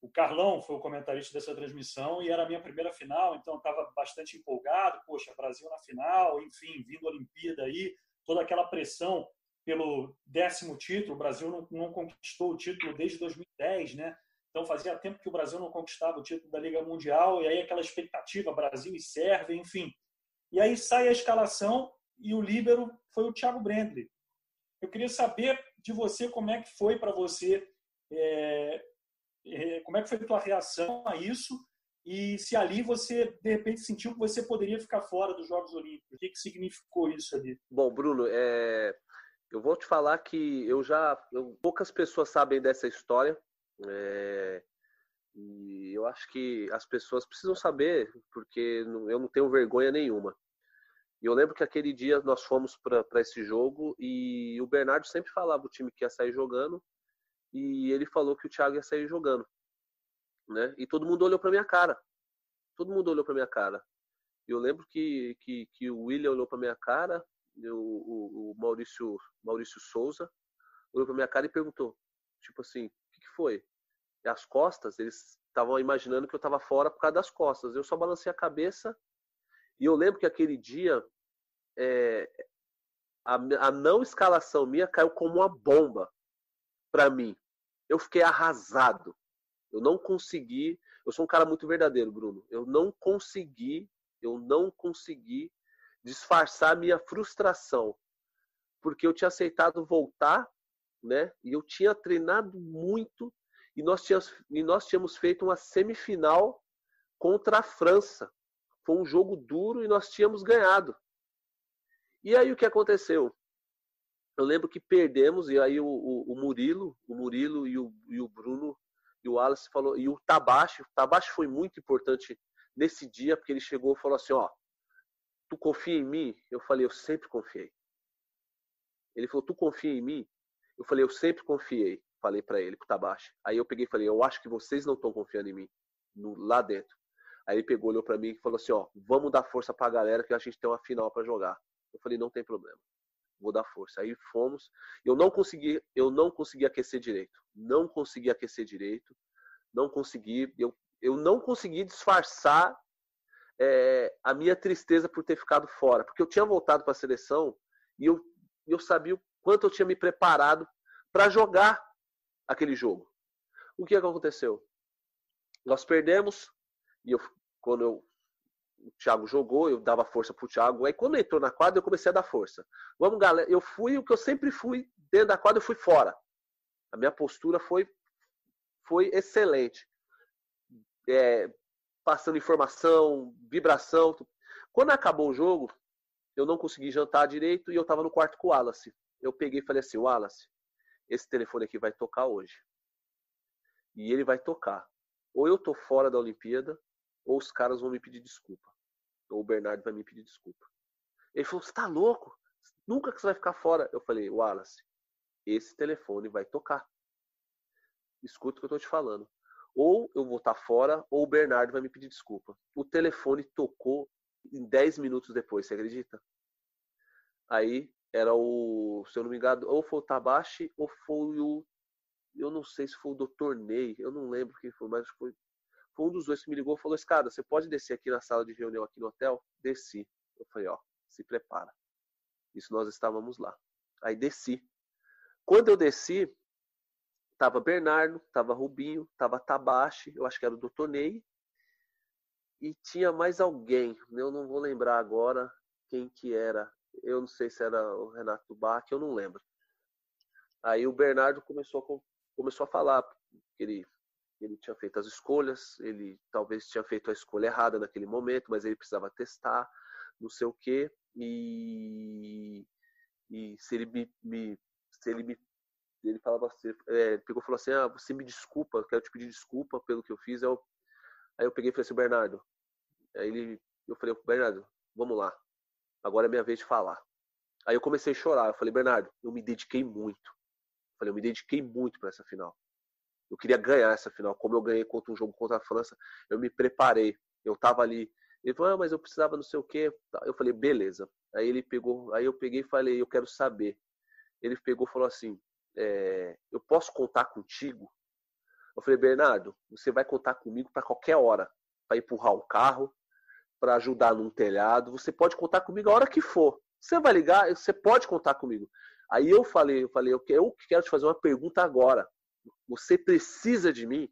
S1: O Carlão foi o comentarista dessa transmissão e era a minha primeira final, então estava bastante empolgado. Poxa, Brasil na final, enfim, vindo a Olimpíada aí, toda aquela pressão pelo décimo título. O Brasil não, não, conquistou o título desde 2010, né? Então fazia tempo que o Brasil não conquistava o título da Liga Mundial e aí aquela expectativa Brasil e Sérvia, enfim. E aí sai a escalação e o líbero foi o Thiago Brandley. Eu queria saber de você como é que foi para você é, é, como é que foi a tua reação a isso? E se ali você, de repente, sentiu que você poderia ficar fora dos Jogos Olímpicos? O que, que significou isso ali?
S2: Bom, Bruno, é... eu vou te falar que eu já... Eu... Poucas pessoas sabem dessa história. É... E eu acho que as pessoas precisam saber, porque eu não tenho vergonha nenhuma. E eu lembro que aquele dia nós fomos para esse jogo e o Bernardo sempre falava o time que ia sair jogando e ele falou que o Thiago ia sair jogando, né? E todo mundo olhou para minha cara. Todo mundo olhou para minha cara. Eu lembro que, que, que o William olhou para minha cara, o, o, Maurício Maurício Souza olhou para minha cara e perguntou, tipo assim, o que, que foi? E as costas, eles estavam imaginando que eu estava fora por causa das costas. Eu só balancei a cabeça e eu lembro que aquele dia é, a, a não escalação minha caiu como uma bomba para mim. Eu fiquei arrasado. Eu não consegui. Eu sou um cara muito verdadeiro, Bruno. Eu não consegui, eu não consegui disfarçar minha frustração, porque eu tinha aceitado voltar, né? E eu tinha treinado muito e nós tínhamos, e nós tínhamos feito uma semifinal contra a França. Foi um jogo duro e nós tínhamos ganhado. E aí o que aconteceu? eu lembro que perdemos, e aí o, o, o Murilo, o Murilo e o, e o Bruno e o Wallace falou, e o Tabashi, o Tabashi foi muito importante nesse dia, porque ele chegou e falou assim, ó, tu confia em mim? Eu falei, eu sempre confiei. Ele falou, tu confia em mim? Eu falei, eu sempre confiei. Falei para ele, pro Tabashi. Aí eu peguei e falei, eu acho que vocês não estão confiando em mim, no, lá dentro. Aí ele pegou, olhou para mim e falou assim, ó, vamos dar força pra galera que a gente tem uma final para jogar. Eu falei, não tem problema vou dar força. Aí fomos. Eu não consegui, eu não consegui aquecer direito. Não consegui aquecer direito. Não consegui. Eu, eu não consegui disfarçar é, a minha tristeza por ter ficado fora, porque eu tinha voltado para a seleção e eu, eu sabia o quanto eu tinha me preparado para jogar aquele jogo. O que, é que aconteceu? Nós perdemos e eu, quando eu o Thiago jogou, eu dava força pro Thiago. Aí quando entrou na quadra, eu comecei a dar força. Vamos, galera, eu fui o que eu sempre fui dentro da quadra, eu fui fora. A minha postura foi foi excelente. É, passando informação, vibração. Quando acabou o jogo, eu não consegui jantar direito e eu estava no quarto com o Wallace. Eu peguei e falei assim, Wallace, esse telefone aqui vai tocar hoje. E ele vai tocar. Ou eu tô fora da Olimpíada, ou os caras vão me pedir desculpa. Ou o Bernardo vai me pedir desculpa. Ele falou, você tá louco? Nunca que você vai ficar fora. Eu falei, Wallace, esse telefone vai tocar. Escuta o que eu tô te falando. Ou eu vou estar tá fora, ou o Bernardo vai me pedir desculpa. O telefone tocou em 10 minutos depois, você acredita? Aí era o, se eu não me engano, ou foi o Tabashi ou foi o. Eu não sei se foi o Dr. Ney, eu não lembro quem foi, mas foi, foi um dos dois que me ligou e falou: Escada, você pode descer aqui na sala de reunião aqui no hotel? Desci. Eu falei: Ó, se prepara. Isso nós estávamos lá. Aí desci. Quando eu desci, tava Bernardo, tava Rubinho, tava Tabashi, eu acho que era o Dr. Ney, e tinha mais alguém, eu não vou lembrar agora quem que era. Eu não sei se era o Renato Bach, eu não lembro. Aí o Bernardo começou a, começou a falar ele, ele tinha feito as escolhas, ele talvez tinha feito a escolha errada naquele momento, mas ele precisava testar, não sei o quê. E, e se ele me, me se ele me ele falava assim, é, pegou falou assim, ah, você me desculpa, quero te pedir desculpa pelo que eu fiz. Eu, aí eu peguei e falei assim, Bernardo, aí ele, eu falei, Bernardo, vamos lá, agora é minha vez de falar. Aí eu comecei a chorar, eu falei, Bernardo, eu me dediquei muito. Eu falei, eu me dediquei muito para essa final. Eu queria ganhar essa final, como eu ganhei contra um jogo contra a França, eu me preparei, eu tava ali. Ele falou, ah, mas eu precisava não sei o quê. Eu falei, beleza. Aí ele pegou, aí eu peguei e falei, eu quero saber. Ele pegou e falou assim, é, eu posso contar contigo? Eu falei, Bernardo, você vai contar comigo para qualquer hora, para empurrar o carro, para ajudar num telhado, você pode contar comigo a hora que for. Você vai ligar, você pode contar comigo. Aí eu falei, eu falei, eu quero te fazer uma pergunta agora. Você precisa de mim?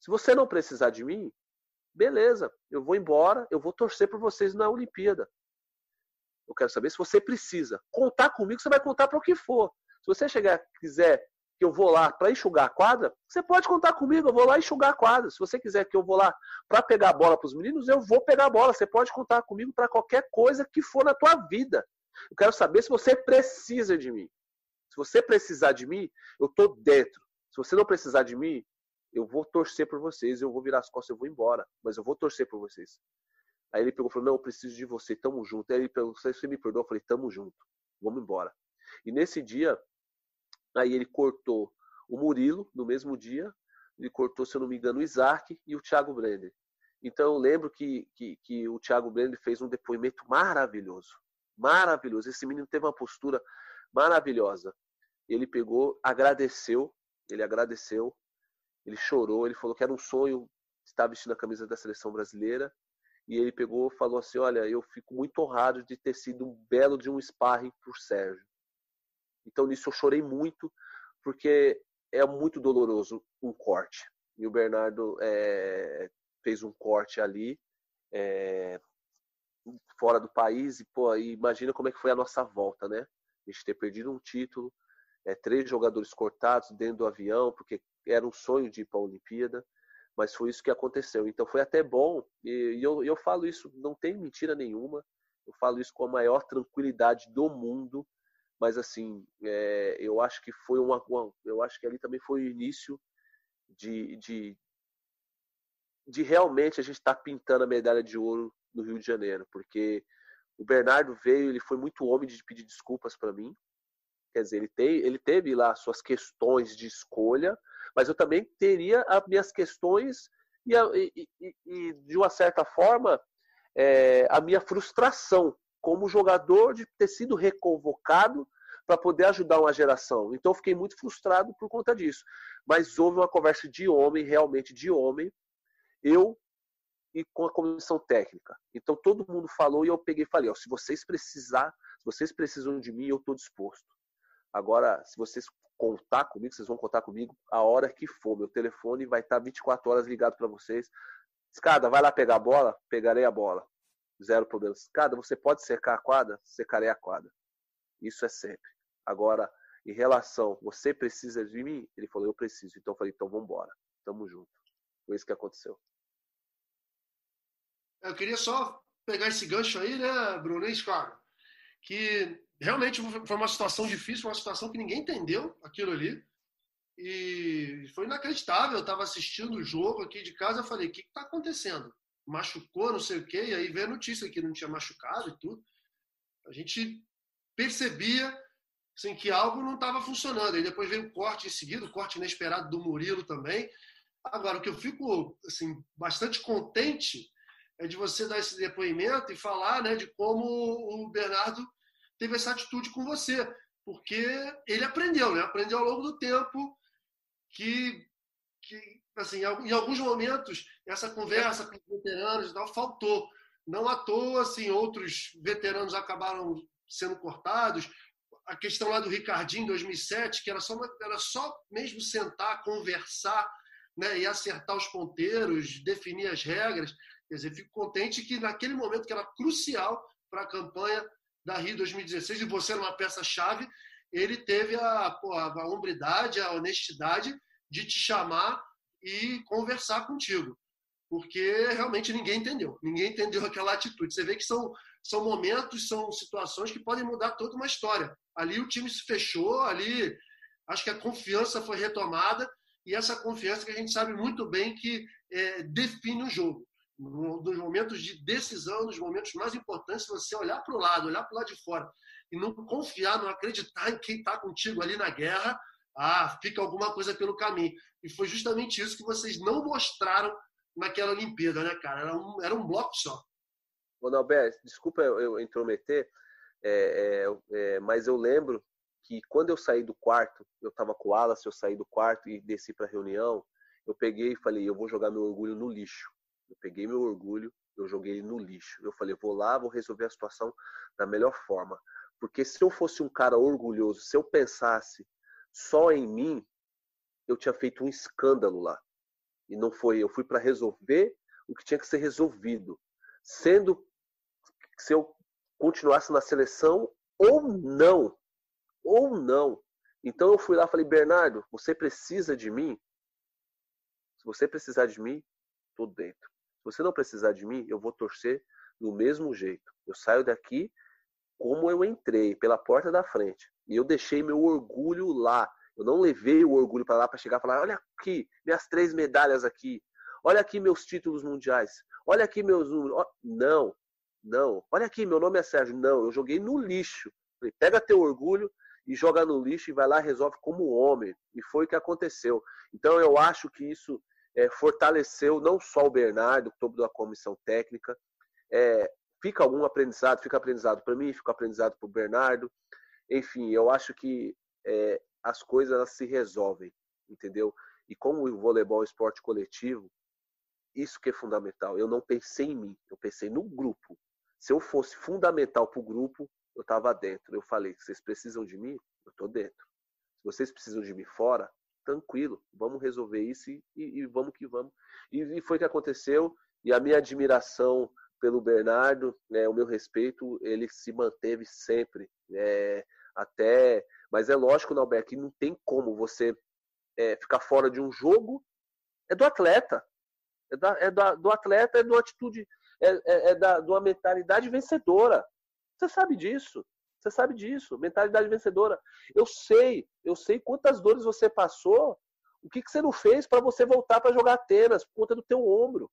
S2: Se você não precisar de mim, beleza, eu vou embora, eu vou torcer por vocês na Olimpíada. Eu quero saber se você precisa. Contar comigo, você vai contar para o que for. Se você chegar quiser que eu vou lá para enxugar a quadra, você pode contar comigo, eu vou lá enxugar a quadra. Se você quiser que eu vou lá para pegar a bola para os meninos, eu vou pegar a bola. Você pode contar comigo para qualquer coisa que for na tua vida. Eu quero saber se você precisa de mim. Se você precisar de mim, eu tô dentro. Se você não precisar de mim, eu vou torcer por vocês, eu vou virar as costas, eu vou embora, mas eu vou torcer por vocês. Aí ele pegou e falou: Não, eu preciso de você, tamo junto. Aí ele perguntou: Você me perdoa? Eu falei: Tamo junto, vamos embora. E nesse dia, Aí ele cortou o Murilo no mesmo dia, ele cortou, se eu não me engano, o Isaac e o Thiago Brenner. Então eu lembro que, que, que o Thiago Brenner fez um depoimento maravilhoso. Maravilhoso. Esse menino teve uma postura maravilhosa. Ele pegou, agradeceu, ele agradeceu, ele chorou, ele falou que era um sonho estar vestindo a camisa da seleção brasileira. E ele pegou e falou assim: Olha, eu fico muito honrado de ter sido um belo de um sparring por Sérgio. Então nisso eu chorei muito, porque é muito doloroso um corte. E o Bernardo é, fez um corte ali, é, fora do país, e pô, imagina como é que foi a nossa volta, né? A gente ter perdido um título, é, três jogadores cortados dentro do avião, porque era um sonho de ir para a Olimpíada, mas foi isso que aconteceu. Então foi até bom, e, e eu, eu falo isso, não tem mentira nenhuma, eu falo isso com a maior tranquilidade do mundo, mas assim, é, eu acho que foi uma, eu acho que ali também foi o início de, de, de realmente a gente estar tá pintando a medalha de ouro no Rio de Janeiro, porque o Bernardo veio, ele foi muito homem de pedir desculpas para mim, quer dizer, ele, tem, ele teve lá suas questões de escolha, mas eu também teria as minhas questões e, e, e, e de uma certa forma é, a minha frustração como jogador de ter sido reconvocado para poder ajudar uma geração. Então fiquei muito frustrado por conta disso. Mas houve uma conversa de homem, realmente de homem, eu e com a comissão técnica. Então todo mundo falou e eu peguei e falei, ó, se vocês precisar, se vocês precisam de mim, eu estou disposto. Agora, se vocês contar comigo, vocês vão contar comigo a hora que for. Meu telefone vai estar 24 horas ligado para vocês. Escada, vai lá pegar a bola? Pegarei a bola zero problemas. Cada, você pode secar a quadra? Secarei a quadra. Isso é sempre. Agora, em relação, você precisa de mim? Ele falou, eu preciso. Então eu falei, então vamos embora. Tamo junto. Foi isso que aconteceu.
S3: Eu queria só pegar esse gancho aí, né, Bruno? Hein, cara? que realmente foi uma situação difícil, uma situação que ninguém entendeu aquilo ali. E foi inacreditável. Eu estava assistindo o jogo aqui de casa, eu falei: o que está acontecendo? Machucou, não sei o quê. E aí veio a notícia que não tinha machucado e tudo. A gente percebia assim, que algo não estava funcionando. E depois veio o corte em seguida, o corte inesperado do Murilo também. Agora, o que eu fico assim, bastante contente é de você dar esse depoimento e falar né, de como o Bernardo teve essa atitude com você, porque ele aprendeu, né? aprendeu ao longo do tempo que, que assim, em alguns momentos, essa conversa com os veteranos tal faltou. Não à toa, assim, outros veteranos acabaram sendo cortados. A questão lá do Ricardinho, em 2007, que era só, uma, era só mesmo sentar, conversar né, e acertar os ponteiros, definir as regras. Quer dizer, fico contente que naquele momento que era crucial para a campanha da Rio 2016, e você era uma peça-chave, ele teve a, pô, a hombridade, a honestidade de te chamar e conversar contigo. Porque realmente ninguém entendeu. Ninguém entendeu aquela atitude. Você vê que são, são momentos, são situações que podem mudar toda uma história. Ali o time se fechou, ali acho que a confiança foi retomada e essa confiança que a gente sabe muito bem que é, define o jogo. Nos momentos de decisão, nos momentos mais importantes, você olhar para o lado, olhar para o lado de fora e não confiar, não acreditar em quem está contigo ali na guerra, ah, fica alguma coisa pelo caminho. E foi justamente isso que vocês não mostraram naquela Olimpíada, né, cara? Era um, era um bloco só.
S2: Ronaldo, desculpa eu intrometer, é, é, é, mas eu lembro que quando eu saí do quarto, eu estava com o Alas, eu saí do quarto e desci para a reunião, eu peguei e falei, eu vou jogar meu orgulho no lixo. Eu peguei meu orgulho, eu joguei ele no lixo. Eu falei, vou lá, vou resolver a situação da melhor forma. Porque se eu fosse um cara orgulhoso, se eu pensasse só em mim, eu tinha feito um escândalo lá. E não foi, eu fui para resolver o que tinha que ser resolvido. Sendo se eu continuasse na seleção ou não, ou não. Então eu fui lá falei, Bernardo, você precisa de mim? Se você precisar de mim, tô dentro. Se você não precisar de mim, eu vou torcer do mesmo jeito. Eu saio daqui como eu entrei, pela porta da frente. E eu deixei meu orgulho lá. Eu não levei o orgulho para lá para chegar e falar: olha aqui, minhas três medalhas aqui. Olha aqui meus títulos mundiais. Olha aqui meus números. Não, não. Olha aqui, meu nome é Sérgio. Não, eu joguei no lixo. Falei, pega teu orgulho e joga no lixo e vai lá resolve como homem. E foi o que aconteceu. Então eu acho que isso é, fortaleceu não só o Bernardo, todo da comissão técnica. É, fica algum aprendizado, fica aprendizado para mim, fica aprendizado para o Bernardo. Enfim, eu acho que é, as coisas se resolvem, entendeu? E como o voleibol é um esporte coletivo, isso que é fundamental. Eu não pensei em mim, eu pensei no grupo. Se eu fosse fundamental para o grupo, eu estava dentro. Eu falei, vocês precisam de mim? Eu estou dentro. Se vocês precisam de mim fora, tranquilo, vamos resolver isso e, e, vamos que vamos. E, e foi o que aconteceu. E a minha admiração pelo Bernardo, né, o meu respeito, ele se manteve sempre. É, até, mas é lógico, Norberto, que não tem como você é, ficar fora de um jogo. É do atleta. É, da, é da, do atleta, é uma atitude, é, é, é da, de uma mentalidade vencedora. Você sabe disso. Você sabe disso. Mentalidade vencedora. Eu sei, eu sei quantas dores você passou. O que, que você não fez para você voltar para jogar Atenas por conta do teu ombro?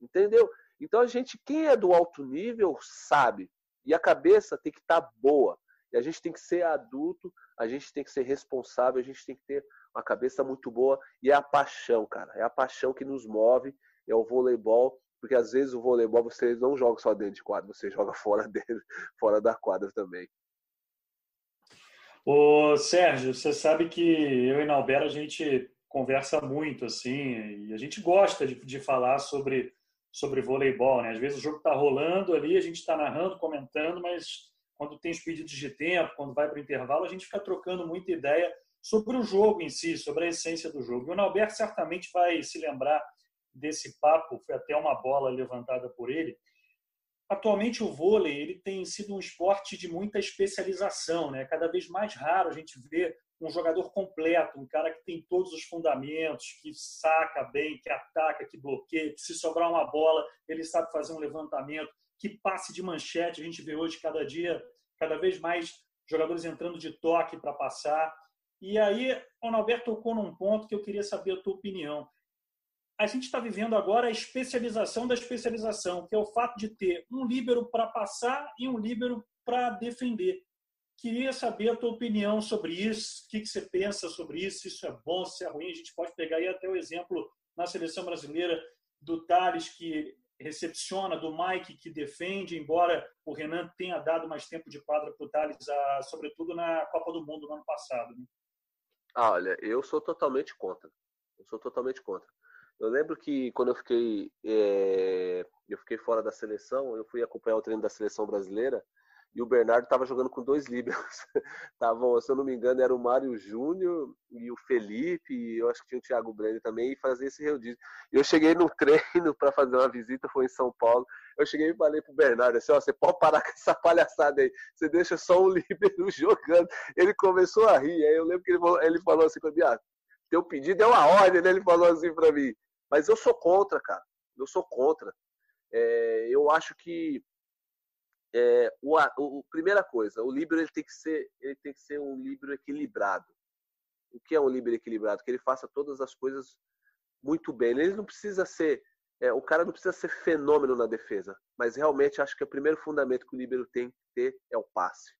S2: Entendeu? Então a gente, quem é do alto nível, sabe. E a cabeça tem que estar tá boa. E a gente tem que ser adulto, a gente tem que ser responsável, a gente tem que ter uma cabeça muito boa. E é a paixão, cara. É a paixão que nos move, é o voleibol. Porque às vezes o voleibol você não joga só dentro de quadra, você joga fora dele, fora da quadra também.
S1: Ô Sérgio, você sabe que eu e Nalbera a gente conversa muito assim, e a gente gosta de, de falar sobre sobre voleibol, né? Às vezes o jogo está rolando ali, a gente está narrando, comentando, mas quando tem os pedidos de tempo, quando vai para o intervalo, a gente fica trocando muita ideia sobre o jogo em si, sobre a essência do jogo. E o Nalberto certamente vai se lembrar desse papo, foi até uma bola levantada por ele. Atualmente o vôlei ele tem sido um esporte de muita especialização, né? Cada vez mais raro a gente vê um jogador completo, um cara que tem todos os fundamentos, que saca bem, que ataca, que bloqueia, que se sobrar uma bola ele sabe fazer um levantamento, que passe de manchete. A gente vê hoje cada dia cada vez mais jogadores entrando de toque para passar. E aí, o Alberto tocou num ponto que eu queria saber a tua opinião. A gente está vivendo agora a especialização da especialização, que é o fato de ter um líbero para passar e um líbero para defender. Queria saber a tua opinião sobre isso, o que, que você pensa sobre isso, isso é bom, se é ruim. A gente pode pegar aí até o exemplo na seleção brasileira do Thales, que recepciona, do Mike, que defende, embora o Renan tenha dado mais tempo de quadra para o Thales, sobretudo na Copa do Mundo no ano passado. Né?
S2: Ah, olha, eu sou totalmente contra. Eu sou totalmente contra. Eu lembro que quando eu fiquei, é, eu fiquei fora da seleção, eu fui acompanhar o treino da seleção brasileira e o Bernardo estava jogando com dois líberos. Tavam, se eu não me engano, era o Mário Júnior e o Felipe, e eu acho que tinha o Thiago Brenner também, e fazia esse rodízio. Eu cheguei no treino para fazer uma visita, foi em São Paulo. Eu cheguei e falei pro Bernardo assim: ó, você pode parar com essa palhaçada aí, você deixa só um líbero jogando. Ele começou a rir, aí eu lembro que ele falou, ele falou assim para ah, teu pedido é uma ordem, né? Ele falou assim para mim. Mas eu sou contra, cara. Eu sou contra. É, eu acho que é, o, o, primeira coisa, o livro ele tem que ser, ele tem que ser um livro equilibrado. O que é um livro equilibrado? Que ele faça todas as coisas muito bem. Ele não precisa ser, é, o cara não precisa ser fenômeno na defesa, mas realmente acho que o primeiro fundamento que o líbero tem que ter é o passe,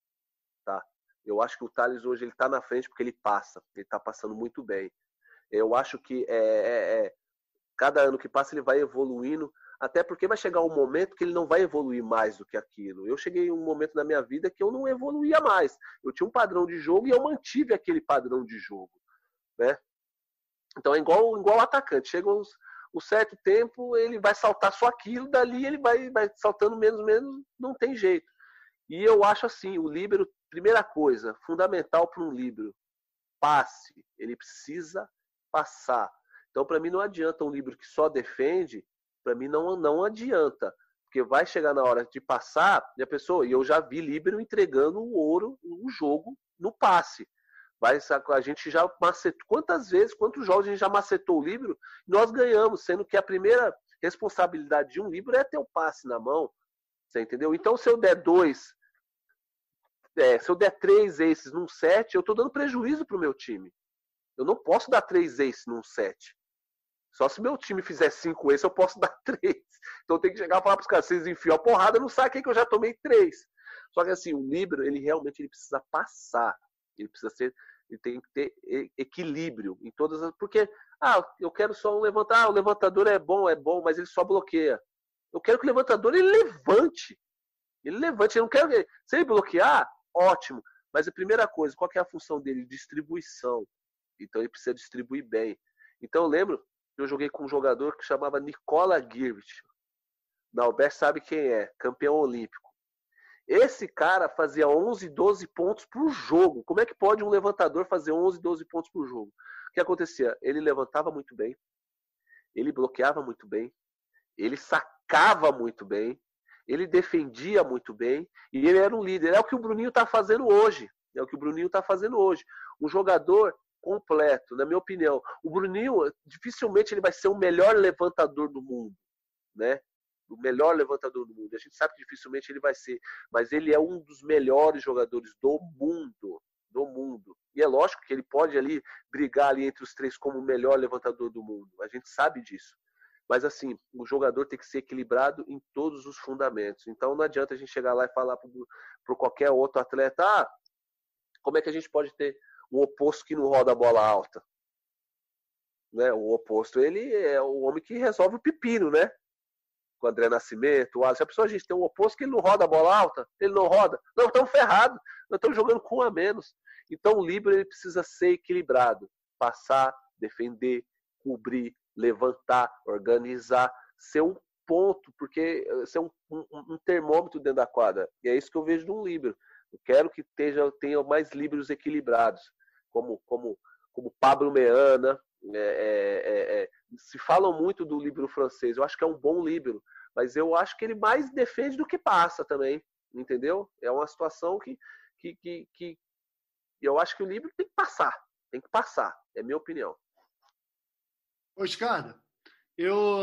S2: tá? Eu acho que o Thales hoje ele está na frente porque ele passa, ele está passando muito bem. Eu acho que é, é, é, cada ano que passa ele vai evoluindo até porque vai chegar um momento que ele não vai evoluir mais do que aquilo. Eu cheguei um momento na minha vida que eu não evoluía mais. Eu tinha um padrão de jogo e eu mantive aquele padrão de jogo, né? Então é igual igual atacante. Chega um, um certo tempo, ele vai saltar só aquilo, dali ele vai, vai saltando menos, menos, não tem jeito. E eu acho assim, o líbero, primeira coisa, fundamental para um líbero, passe. Ele precisa passar. Então, para mim, não adianta um livro que só defende para mim não, não adianta. Porque vai chegar na hora de passar, e a pessoa, e eu já vi Líbero entregando o ouro no jogo, no passe. Vai, a gente já macetou. Quantas vezes, quantos jogos a gente já macetou o Líbero nós ganhamos, sendo que a primeira responsabilidade de um Líbero é ter o passe na mão. Você entendeu? Então, se eu der dois, é, se eu der três aces num set, eu estou dando prejuízo para o meu time. Eu não posso dar três aces num set. Só se meu time fizer cinco esse, eu posso dar três. Então tem que chegar e falar para os caras, vocês enfiam a porrada, não saquem que eu já tomei três. Só que assim, o Libro, ele realmente ele precisa passar. Ele precisa ser, ele tem que ter equilíbrio em todas as. Porque, ah, eu quero só um levantar, ah, o levantador é bom, é bom, mas ele só bloqueia. Eu quero que o levantador ele levante. Ele levante. Eu não quero que. Se ele bloquear, ótimo. Mas a primeira coisa, qual é a função dele? Distribuição. Então ele precisa distribuir bem. Então eu lembro eu joguei com um jogador que chamava Nicola Girvich. Dalbert sabe quem é, campeão olímpico. Esse cara fazia 11, 12 pontos por jogo. Como é que pode um levantador fazer 11, 12 pontos por jogo? O que acontecia? Ele levantava muito bem, ele bloqueava muito bem, ele sacava muito bem, ele defendia muito bem e ele era um líder. É o que o Bruninho está fazendo hoje. É o que o Bruninho está fazendo hoje. Um jogador completo, na minha opinião. O Bruninho, dificilmente ele vai ser o melhor levantador do mundo, né? O melhor levantador do mundo. A gente sabe que dificilmente ele vai ser, mas ele é um dos melhores jogadores do mundo, do mundo. E é lógico que ele pode ali brigar ali entre os três como o melhor levantador do mundo. A gente sabe disso. Mas assim, o jogador tem que ser equilibrado em todos os fundamentos. Então não adianta a gente chegar lá e falar para qualquer outro atleta, ah, como é que a gente pode ter o oposto que não roda a bola alta. Né? O oposto, ele é o homem que resolve o pepino, né? Com o André Nascimento, o Alisson. A pessoa, a gente tem um oposto que ele não roda a bola alta, ele não roda. Não, estamos ferrados, nós estamos jogando com um a menos. Então o Libra ele precisa ser equilibrado. Passar, defender, cobrir, levantar, organizar, ser um ponto, porque eh, ser um, um, um termômetro dentro da quadra. E é isso que eu vejo no Libra. Eu quero que tenha, tenha mais livros equilibrados, como, como, como Pablo Meana. É, é, é, é, se falam muito do livro francês, eu acho que é um bom livro, mas eu acho que ele mais defende do que passa também, entendeu? É uma situação que, que, que, que eu acho que o livro tem que passar, tem que passar, é minha opinião.
S3: Escada, eu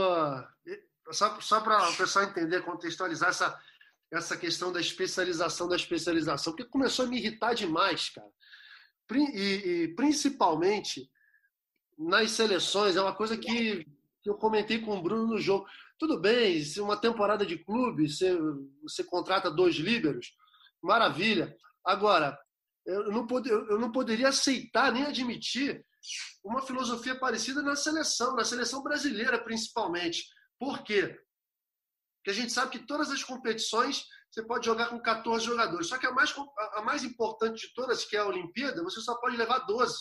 S3: só, só para o pessoal entender, contextualizar essa, essa questão da especialização da especialização, porque começou a me irritar demais, cara. E, e principalmente nas seleções, é uma coisa que, que eu comentei com o Bruno no jogo. Tudo bem, se uma temporada de clube, você, você contrata dois líberos, maravilha. Agora, eu não, pod, eu não poderia aceitar nem admitir uma filosofia parecida na seleção, na seleção brasileira principalmente. Por quê? Porque a gente sabe que todas as competições você pode jogar com 14 jogadores. Só que a mais, a mais importante de todas, que é a Olimpíada, você só pode levar 12.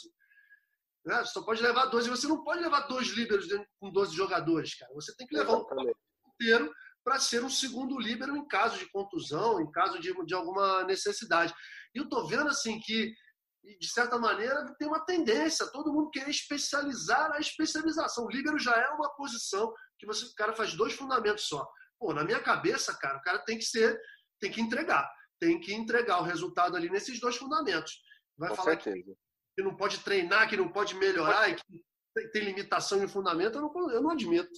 S3: Né? Você só pode levar 12. Você não pode levar dois líderes com 12 jogadores, cara. Você tem que levar Exatamente. um inteiro para ser um segundo líbero em caso de contusão, em caso de, de alguma necessidade. E eu tô vendo assim que, de certa maneira, tem uma tendência, todo mundo quer especializar a especialização. O líbero já é uma posição que você, o cara faz dois fundamentos só. Pô, na minha cabeça, cara, o cara tem que ser, tem que entregar, tem que entregar o resultado ali nesses dois fundamentos. Vai Com falar que, que, não pode treinar, que não pode melhorar, e que tem limitação em fundamento, eu não, eu não admito.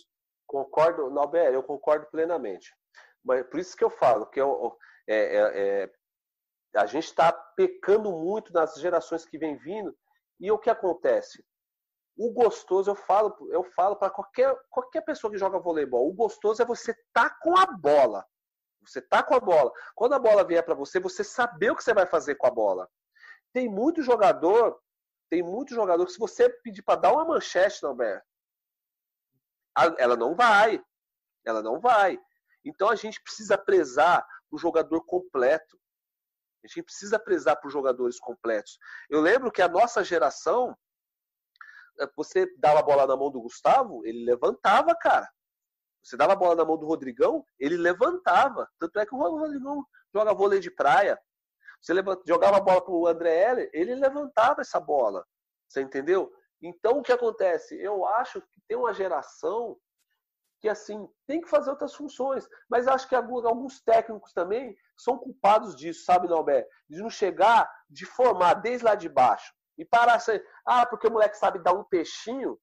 S2: Concordo, Nobel, eu concordo plenamente. Mas por isso que eu falo que eu, é, é, é, a gente está pecando muito nas gerações que vem vindo. E o que acontece? O gostoso, eu falo, eu falo para qualquer, qualquer pessoa que joga voleibol, o gostoso é você tá com a bola. Você tá com a bola. Quando a bola vier para você, você saber o que você vai fazer com a bola. Tem muito jogador, tem muito jogador que se você pedir para dar uma manchete, Norberto, ela não vai. Ela não vai. Então a gente precisa prezar o jogador completo. A gente precisa prezar por jogadores completos. Eu lembro que a nossa geração, você dava a bola na mão do Gustavo, ele levantava, cara. Você dava a bola na mão do Rodrigão, ele levantava. Tanto é que o Rodrigão joga vôlei de praia. Você levanta, jogava a bola para o André Heller, ele levantava essa bola. Você entendeu? Então, o que acontece? Eu acho que tem uma geração que, assim, tem que fazer outras funções. Mas acho que alguns técnicos também são culpados disso, sabe, Norberto? De não chegar, de formar desde lá de baixo. E parar assim, ah, porque o moleque sabe dar um peixinho,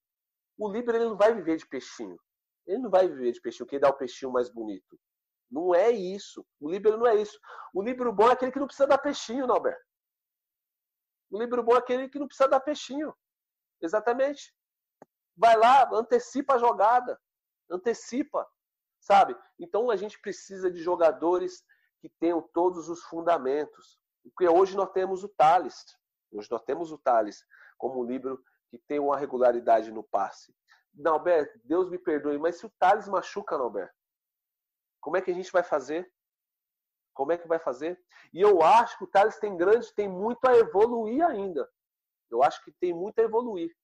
S2: o líder ele não vai viver de peixinho. Ele não vai viver de peixinho, quem dá o peixinho mais bonito. Não é isso. O líbero não é isso. O líbero bom é aquele que não precisa dar peixinho, Norberto. O líbero bom é aquele que não precisa dar peixinho. Exatamente. Vai lá, antecipa a jogada. Antecipa, sabe? Então a gente precisa de jogadores que tenham todos os fundamentos. Porque hoje nós temos o Thales. Hoje nós temos o Thales como livro que tem uma regularidade no passe. Nalberto, Deus me perdoe, mas se o Thales machuca, Nalberto, como é que a gente vai fazer? Como é que vai fazer? E eu acho que o Thales tem grande, tem muito a evoluir ainda. Eu acho que tem muito a evoluir.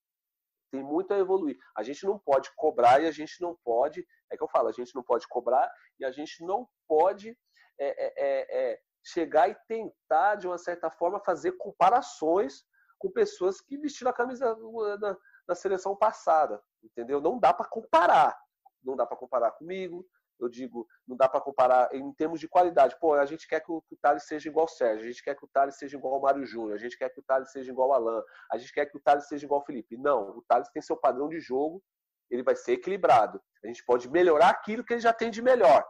S2: Tem muito a evoluir. A gente não pode cobrar e a gente não pode. É que eu falo, a gente não pode cobrar e a gente não pode é, é, é, é chegar e tentar, de uma certa forma, fazer comparações com pessoas que vestiram a camisa da, da seleção passada. Entendeu? Não dá para comparar. Não dá para comparar comigo, eu digo, não dá para comparar em termos de qualidade. Pô, a gente quer que o, que o Thales seja igual ao Sérgio, a gente quer que o Thales seja igual ao Mário Júnior, a gente quer que o Thales seja igual ao Alan, a gente quer que o Thales seja igual ao Felipe. Não, o Thales tem seu padrão de jogo, ele vai ser equilibrado. A gente pode melhorar aquilo que ele já tem de melhor,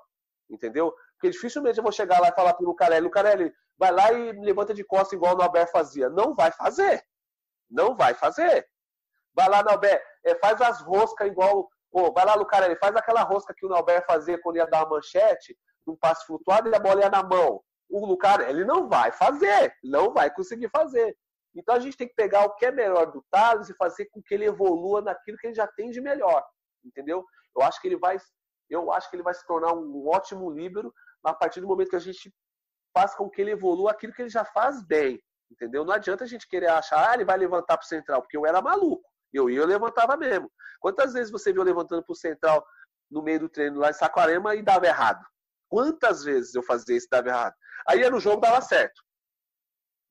S2: entendeu? Porque dificilmente eu vou chegar lá e falar pro Lucarelli, Lucarelli, vai lá e levanta de costas igual o Nobel fazia. Não vai fazer. Não vai fazer. Vai lá, Nobel, é, faz as roscas igual Pô, vai lá, Lucarelli, faz aquela rosca que o Nauber fazia quando ia dar uma manchete, um passe flutuado e a bola ia na mão. O Lucarelli não vai fazer, não vai conseguir fazer. Então a gente tem que pegar o que é melhor do Thales e fazer com que ele evolua naquilo que ele já tem de melhor, entendeu? Eu acho que ele vai, eu acho que ele vai se tornar um ótimo líbero a partir do momento que a gente faz com que ele evolua aquilo que ele já faz bem, entendeu? Não adianta a gente querer achar, ah, ele vai levantar para o central, porque eu era maluco. Eu ia, eu levantava mesmo. Quantas vezes você viu levantando para o central no meio do treino lá em Saquarema e dava errado? Quantas vezes eu fazia isso e dava errado? Aí no jogo dava certo.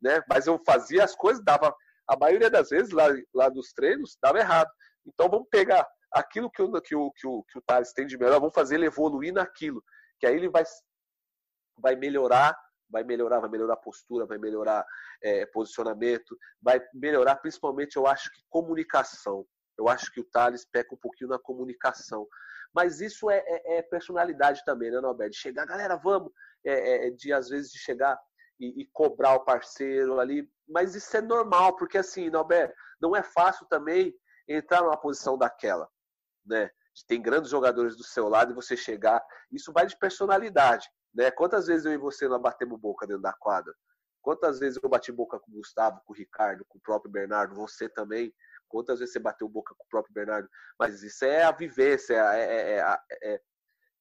S2: Né? Mas eu fazia as coisas, dava. A maioria das vezes lá, lá dos treinos dava errado. Então vamos pegar aquilo que o, que o, que o, que o Thales tem de melhor, vamos fazer ele evoluir naquilo. Que aí ele vai, vai melhorar vai melhorar, vai melhorar postura, vai melhorar é, posicionamento, vai melhorar principalmente, eu acho que comunicação. Eu acho que o Thales peca um pouquinho na comunicação. Mas isso é, é, é personalidade também, né, Norberto? Chegar, galera, vamos. É, é, é, de, às vezes, de chegar e, e, cobrar o parceiro ali. Mas isso é normal, porque assim, Norberto, não é fácil também entrar numa posição daquela, né? Tem grandes jogadores do seu lado e você chegar. Isso vai de personalidade, né? Quantas vezes eu e você não batemos boca dentro da quadra? Quantas vezes eu bati boca com o Gustavo, com o Ricardo, com o próprio Bernardo, você também? Quantas vezes você bateu boca com o próprio Bernardo? Mas isso é a vivência, é, é, é, é,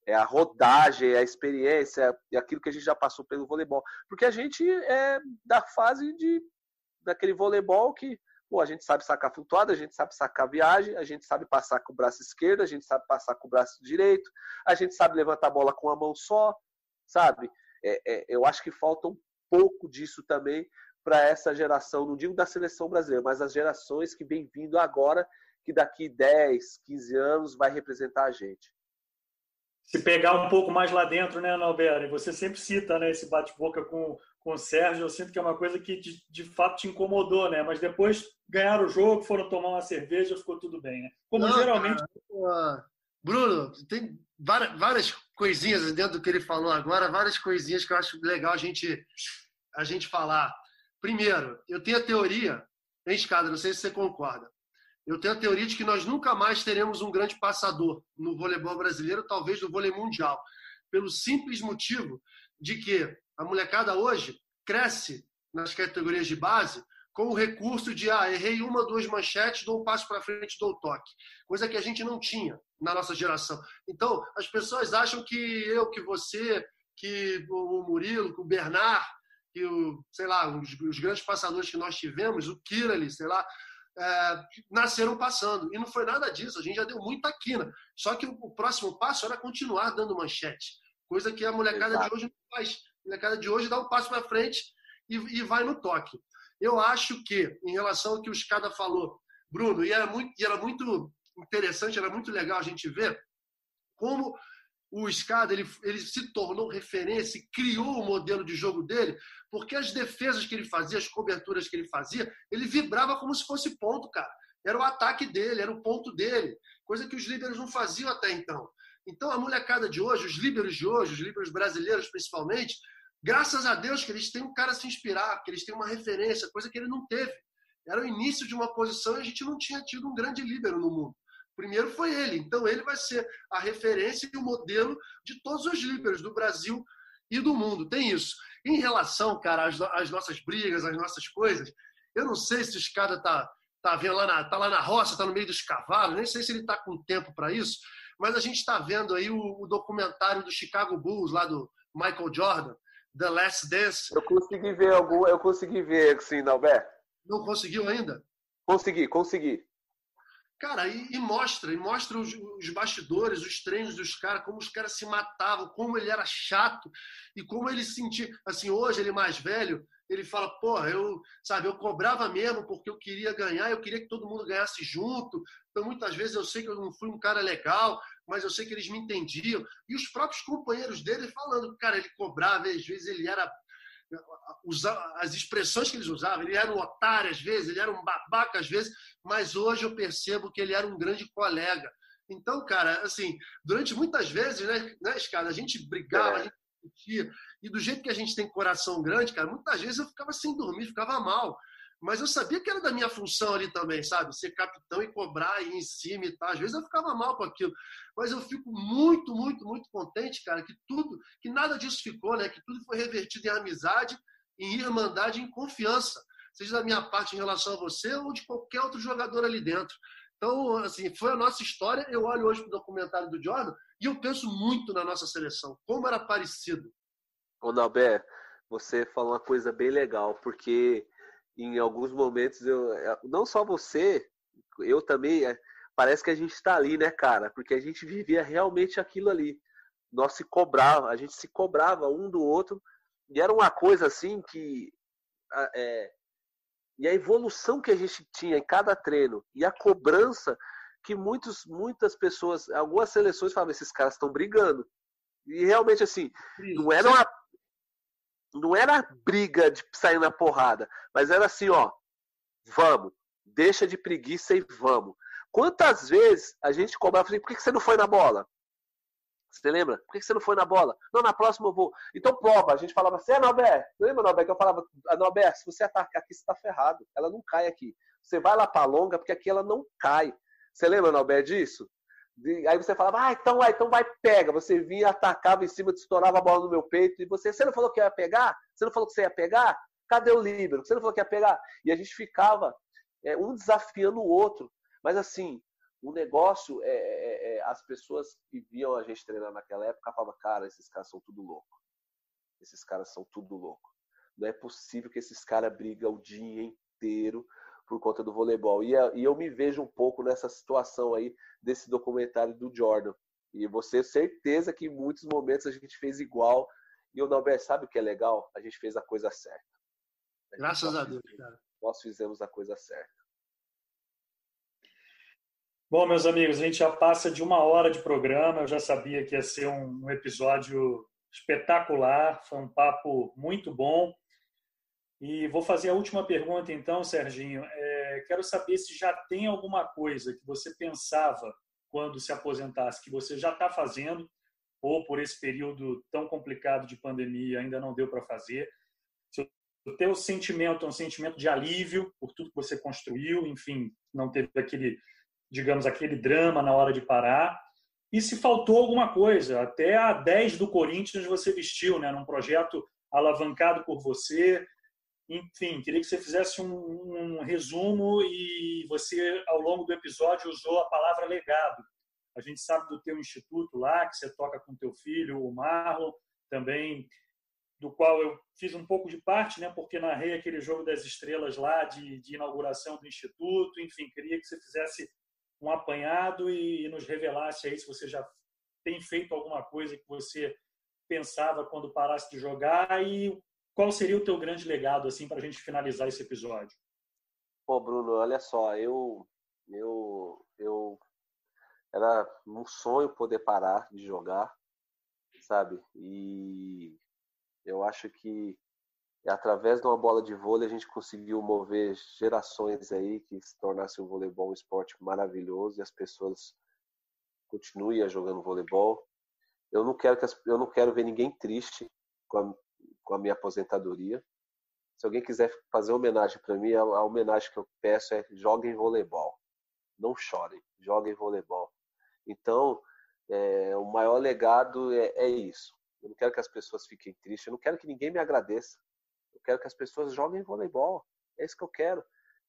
S2: é a rodagem, é a experiência, é aquilo que a gente já passou pelo voleibol. Porque a gente é da fase de daquele voleibol que pô, a gente sabe sacar flutuada, a gente sabe sacar viagem, a gente sabe passar com o braço esquerdo, a gente sabe passar com o braço direito, a gente sabe levantar a bola com a mão só, sabe? É, é, eu acho que falta um pouco disso também para essa geração, não digo da seleção brasileira, mas as gerações que vem vindo agora, que daqui 10, 15 anos vai representar a gente.
S1: Se pegar um pouco mais lá dentro, né, Nalberto? Você sempre cita né, esse bate-boca com, com o Sérgio, eu sinto que é uma coisa que de, de fato te incomodou, né? Mas depois ganharam o jogo, foram tomar uma cerveja, ficou tudo bem, né? Como não, geralmente.
S3: Cara, Bruno, tem várias, várias coisinhas dentro do que ele falou agora, várias coisinhas que eu acho legal a gente, a gente falar. Primeiro, eu tenho a teoria, hein, Escada, não sei se você concorda. Eu tenho a teoria de que nós nunca mais teremos um grande passador no voleibol brasileiro, talvez no vôlei mundial, pelo simples motivo de que a molecada hoje cresce nas categorias de base com o recurso de ah, errei uma, duas manchetes, dou um passo para frente, dou o toque. Coisa que a gente não tinha na nossa geração. Então, as pessoas acham que eu, que você, que o Murilo, que o Bernard, que o, sei lá, os, os grandes passadores que nós tivemos, o Kirali, sei lá, é, nasceram passando. E não foi nada disso, a gente já deu muita quina. Só que o, o próximo passo era continuar dando manchete. Coisa que a molecada Exato. de hoje não faz. A molecada de hoje dá um passo para frente e, e vai no toque. Eu acho que, em relação ao que o Escada falou, Bruno, e era muito, e era muito interessante, era muito legal a gente ver como o Escada ele, ele se tornou referência criou o modelo de jogo dele, porque as defesas que ele fazia, as coberturas que ele fazia, ele vibrava como se fosse ponto, cara. Era o ataque dele, era o ponto dele, coisa que os líderes não faziam até então. Então a molecada de hoje, os líderes de hoje, os líderes brasileiros principalmente, graças a Deus que eles têm um cara a se inspirar, que eles têm uma referência, coisa que ele não teve. Era o início de uma posição e a gente não tinha tido um grande líbero no mundo. Primeiro foi ele, então ele vai ser a referência e o modelo de todos os líderes do Brasil e do mundo. Tem isso. Em relação, cara, às, às nossas brigas, às nossas coisas, eu não sei se o escada tá tá vendo lá na tá lá na roça, tá no meio dos cavalos, nem sei se ele está com tempo para isso, mas a gente está vendo aí o, o, documentário do Chicago Bulls lá do Michael Jordan, The Last Dance.
S2: Eu consegui ver algum, eu consegui ver, sim, Dalbert.
S3: Não conseguiu ainda?
S2: Consegui, consegui.
S3: Cara, e, e, mostra, e mostra os, os, bastidores, os treinos dos caras, como os caras se matavam, como ele era chato e como ele sentia. Assim, hoje ele mais velho, ele fala, porra, eu, sabe, eu cobrava mesmo porque eu queria ganhar, eu queria que todo mundo ganhasse junto. Então, muitas vezes eu sei que eu não fui um cara legal, mas eu sei que eles me entendiam. E os próprios companheiros dele falando, cara, ele cobrava, às vezes ele era as expressões que eles usavam. Ele era um otário às vezes, ele era um babaca às vezes, mas hoje eu percebo que ele era um grande colega. Então, cara, assim, durante muitas vezes, né, né Escada, a gente brigava, é. a gente discutia, e do jeito que a gente tem coração grande, cara, muitas vezes eu ficava sem dormir, ficava mal. Mas eu sabia que era da minha função ali também, sabe? Ser capitão e cobrar e ir em cima e tal. Às vezes eu ficava mal com aquilo. Mas eu fico muito, muito, muito contente, cara, que tudo, que nada disso ficou, né? Que tudo foi revertido em amizade, em irmandade, em confiança. Seja da minha parte em relação a você ou de qualquer outro jogador ali dentro. Então, assim, foi a nossa história. Eu olho hoje para o documentário do Jordan e eu penso muito na nossa seleção, como era parecido.
S2: Ô, Nalber, você falou uma coisa bem legal, porque em alguns momentos eu é, não só você, eu também é, parece que a gente está ali, né, cara? Porque a gente vivia realmente aquilo ali. Nós se cobrava, a gente se cobrava um do outro e era uma coisa assim que é, e a evolução que a gente tinha em cada treino e a cobrança que muitos, muitas pessoas, algumas seleções falavam, esses caras estão brigando. E realmente assim, não era uma não era briga de sair na porrada, mas era assim, ó, vamos, deixa de preguiça e vamos. Quantas vezes a gente cobrava assim, por que você não foi na bola? Você lembra? Por que você não foi na bola? Não, na próxima eu vou. Então prova. A gente falava assim, é, Norberto. Lembra, Norberto? Que eu falava, Norberto, se você atacar aqui, você está ferrado. Ela não cai aqui. Você vai lá para a longa, porque aqui ela não cai. Você lembra, Norberto, disso? Aí você falava, ah, então vai, então vai, pega. Você vinha, atacava em cima, estourava a bola no meu peito. E você, você não falou que ia pegar? Você não falou que você ia pegar? Cadê o líbero? Você não falou que ia pegar? E a gente ficava é, um desafiando o outro. Mas assim, o negócio é, é, é, as pessoas que viam a gente treinar naquela época falavam, cara, esses caras são tudo louco. Esses caras são tudo louco. Não é possível que esses caras brigam o dia inteiro por conta do voleibol. E, e eu me vejo um pouco nessa situação aí desse documentário do Jordan. E você certeza que em muitos momentos a gente fez igual. E o Norberto, sabe o que é legal? A gente fez a coisa certa.
S3: A Graças a Deus, cara.
S2: Nós fizemos a coisa certa.
S1: Bom, meus amigos, a gente já passa de uma hora de programa. Eu já sabia que ia ser um, episódio espetacular. Foi um papo muito bom. E vou fazer a última pergunta, então, Serginho. É, quero saber se já tem alguma coisa que você pensava quando se aposentasse, que você já está fazendo, ou por esse período tão complicado de pandemia ainda não deu para fazer. Se o teu sentimento é um sentimento de alívio por tudo que você construiu, enfim, não teve aquele digamos, aquele drama na hora de parar. E se faltou alguma coisa, até a 10 do Corinthians você vestiu, né, num projeto alavancado por você. Enfim, queria que você fizesse um, um resumo e você, ao longo do episódio, usou a palavra legado. A gente sabe do teu instituto lá, que você toca com teu filho, o Marlon, também do qual eu fiz um pouco de parte, né, porque narrei aquele jogo das estrelas lá de, de inauguração do instituto. Enfim, queria que você fizesse um apanhado e, nos revelasse aí se você já tem feito alguma coisa que você pensava quando parasse de jogar e qual seria o teu grande legado assim para a gente finalizar esse episódio?
S2: Pô, Bruno, olha só, eu eu eu era um sonho poder parar de jogar, sabe? E eu acho que através de uma bola de vôlei a gente conseguiu mover gerações aí que se tornasse o voleibol um esporte maravilhoso e as pessoas continuem jogando voleibol. Eu não quero que as, eu não quero ver ninguém triste com a, com a minha aposentadoria. Se alguém quiser fazer homenagem para mim, a, homenagem que eu peço é joguem voleibol. Não chorem, joguem voleibol. Então, é, o maior legado é, é isso. Eu não quero que as pessoas fiquem tristes, eu não quero que ninguém me agradeça quero que as pessoas joguem voleibol. É isso que eu quero.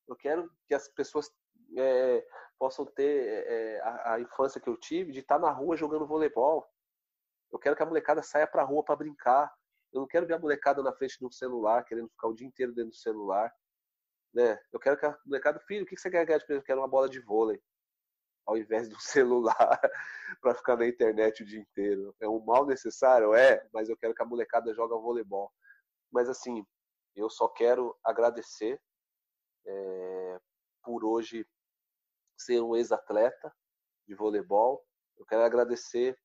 S2: Eu quero que as pessoas é, possam ter é, a, a, infância que eu tive de estar na rua jogando voleibol. Eu quero que a molecada saia para a rua para brincar. Eu não quero ver a molecada na frente de um celular, querendo ficar o dia inteiro dentro do celular. Né? Eu quero que a molecada, filho, o que você quer ganhar de presente? Eu quero uma bola de vôlei. Ao invés do celular para ficar na internet o dia inteiro. É um mal necessário? É, mas eu quero que a molecada jogue voleibol. Mas assim, eu só quero agradecer é, por hoje ser um ex-atleta de voleibol. Eu quero agradecer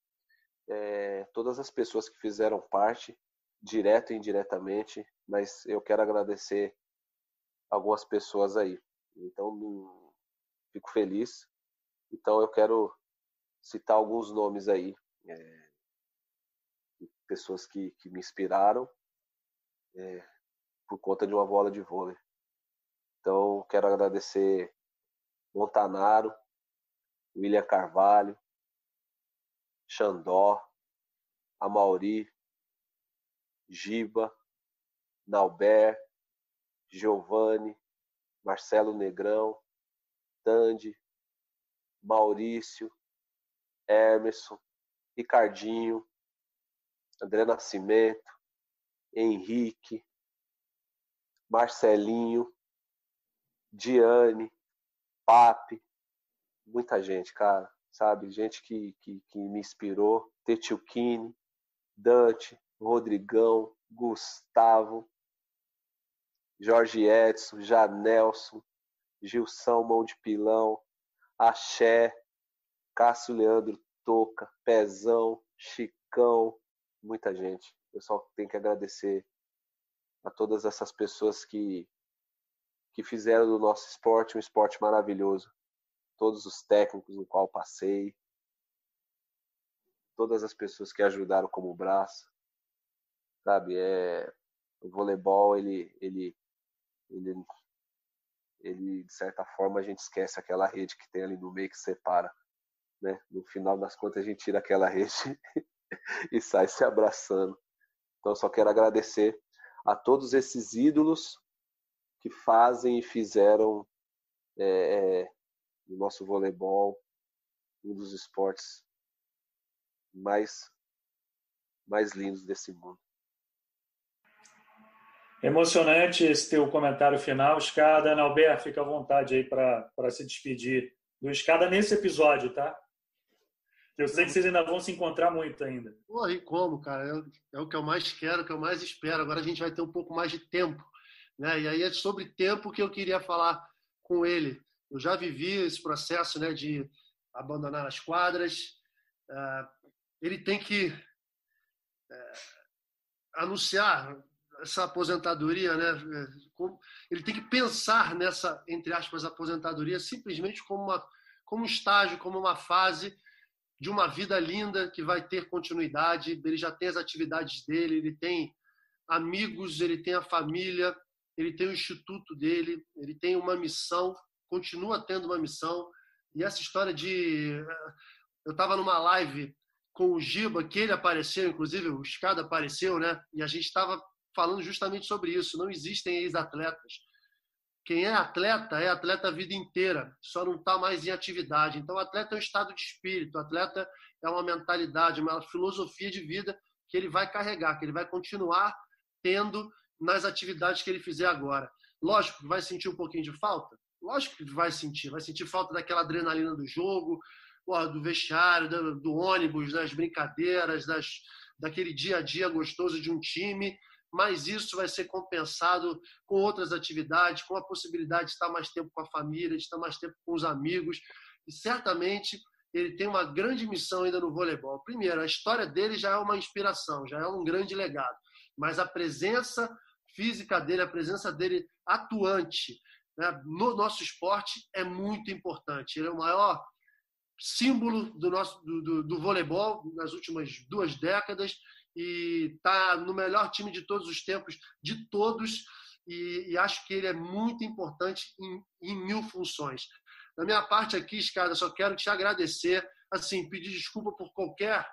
S2: é, todas as pessoas que fizeram parte, direto e indiretamente, mas eu quero agradecer algumas pessoas aí. Então, fico feliz. Então, eu quero citar alguns nomes aí, é, pessoas que, que me inspiraram. É, por conta de uma bola de vôlei. Então, quero agradecer Montanaro, William Carvalho, Xandó, Amauri, Giba, Nauber, Giovanni, Marcelo Negrão, Tandy, Maurício, Emerson, Ricardinho, André Nascimento, Henrique, Marcelinho, Diane, Pape, muita gente, cara, sabe? Gente que, que, que me inspirou. Tetiukini, Dante, Rodrigão, Gustavo, Jorge Edson, Janelson, Gilson Mão de Pilão, Axé, Cássio Leandro Toca, Pezão, Chicão, muita gente. Eu só tenho que agradecer a todas essas pessoas que, que fizeram do nosso esporte um esporte maravilhoso. todos os técnicos no qual passei, todas as pessoas que ajudaram como braço, sabe? É, o voleibol, ele, ele, ele, ele, de certa forma, a gente esquece aquela rede que tem ali no meio que separa, né? No final das contas, a gente tira aquela rede e sai se abraçando. Então, só quero agradecer a todos esses ídolos que fazem e fizeram é, é, o nosso voleibol um dos esportes mais mais lindos desse mundo.
S1: Emocionante esse teu comentário final, Escada. Alberto, fica à vontade aí para se despedir do Escada nesse episódio, tá? Eu sei que vocês ainda vão se encontrar muito ainda.
S3: Pô, e como, cara? É, é o que eu mais quero, o que eu mais espero. Agora a gente vai ter um pouco mais de tempo. Né? E aí é sobre tempo que eu queria falar com ele. Eu já vivi esse processo né, de abandonar as quadras. Uh, ele tem que uh, anunciar essa aposentadoria, né? Ele tem que pensar nessa, entre aspas, aposentadoria simplesmente como, uma, como um estágio, como uma fase de uma vida linda que vai ter continuidade. Ele já tem as atividades dele, ele tem amigos, ele tem a família, ele tem o instituto dele, ele tem uma missão, continua tendo uma missão. E essa história de. Eu estava numa live com o Giba, que ele apareceu, inclusive o Escada apareceu, né? E a gente estava falando justamente sobre isso. Não existem ex-atletas. Quem é atleta é atleta a vida inteira, só não está mais em atividade. Então, atleta é um estado de espírito, atleta é uma mentalidade, uma filosofia de vida que ele vai carregar, que ele vai continuar tendo nas atividades que ele fizer agora. Lógico que vai sentir um pouquinho de falta, lógico que vai sentir, vai sentir falta daquela adrenalina do jogo, do vestiário, do, ônibus, das brincadeiras, das, daquele dia a dia gostoso de um time mas isso vai ser compensado com outras atividades, com a possibilidade de estar mais tempo com a família, de estar mais tempo com os amigos. E certamente ele tem uma grande missão ainda no voleibol. Primeiro, a história dele já é uma inspiração, já é um grande legado, mas a presença física dele, a presença dele atuante né, no nosso esporte é muito importante. Ele é o maior símbolo do nosso do, do, do voleibol nas últimas duas décadas e está no melhor time de todos os tempos, de todos, e, e acho que ele é muito importante em, em, mil funções. Da minha parte aqui, Escada, só quero te agradecer, assim, pedir desculpa por qualquer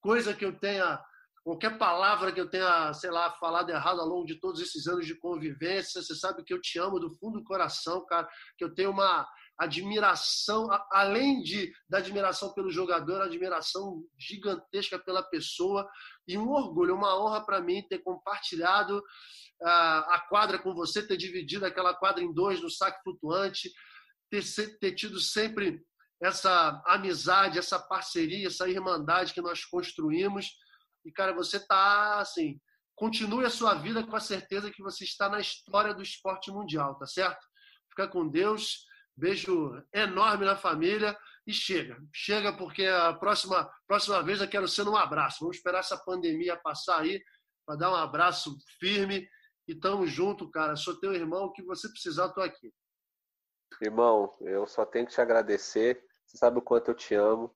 S3: coisa que eu tenha, qualquer palavra que eu tenha, sei lá, falado errado ao longo de todos esses anos de convivência. Você sabe que eu te amo do fundo do coração, cara, que eu tenho uma admiração, além de, da admiração pelo jogador, admiração gigantesca pela pessoa e um orgulho, uma honra para mim ter compartilhado a, a quadra com você, ter dividido aquela quadra em dois no saque flutuante, ter, ter tido sempre essa amizade, essa parceria, essa irmandade que nós construímos. E, cara, você tá assim, continue a sua vida com a certeza que você está na história do esporte mundial, tá certo? Fica com Deus. Beijo enorme na família e chega. Chega porque a próxima, próxima vez eu quero ser num abraço. Vamos esperar essa pandemia passar aí para dar um abraço firme e tamo junto, cara. Sou teu irmão, o que você precisar, tô aqui.
S2: Irmão, eu só tenho que te agradecer. Você sabe o quanto eu te amo.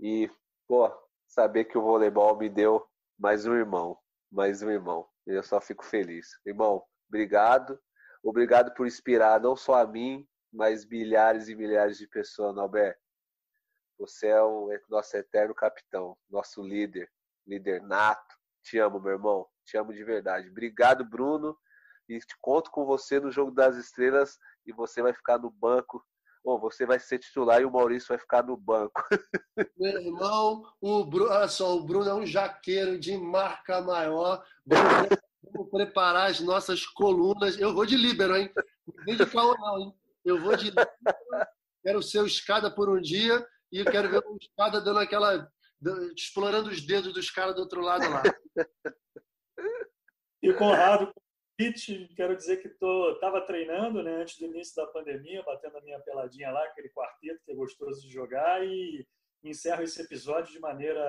S2: E, pô, saber que o voleibol me deu mais um irmão. Mais um irmão. Eu só fico feliz. Irmão, obrigado. Obrigado por inspirar não só a mim, mas milhares e milhares de pessoas, Norberto. Você é o nosso eterno capitão, nosso líder, líder nato. Te amo, meu irmão. Te amo de verdade. Obrigado, Bruno. E te conto com você no Jogo das Estrelas e você vai ficar no banco. Ou você vai ser titular e o Maurício vai ficar no banco.
S3: Meu irmão, o Bruno, olha só, o Bruno é um jaqueiro de marca maior. Vamos preparar as nossas colunas. Eu vou de líbero, hein? Não de caô, não, hein? Eu vou de. quero ser o escada por um dia e quero ver o escada dando aquela. explorando os dedos dos caras do outro lado lá.
S1: E Conrado, quero dizer que estava treinando né, antes do início da pandemia, batendo a minha peladinha lá, aquele quarteto que é gostoso de jogar, e encerro esse episódio de maneira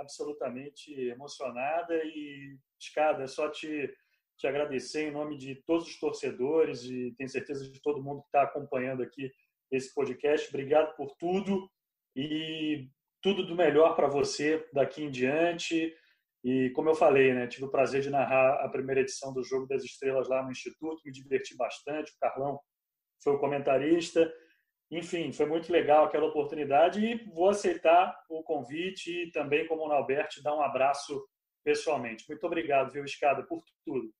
S1: absolutamente emocionada e escada, é só te te agradecer em nome de todos os torcedores e tenho certeza de todo mundo que está acompanhando aqui esse podcast. Obrigado por tudo e tudo do melhor para você daqui em diante. E como eu falei, né, tive o prazer de narrar a primeira edição do Jogo das Estrelas lá no Instituto, me diverti bastante. O Carlão foi o comentarista. Enfim, foi muito legal aquela oportunidade e vou aceitar o convite e também, como o Nalberto, dar um abraço pessoalmente. Muito obrigado, viu, Escada, por tudo.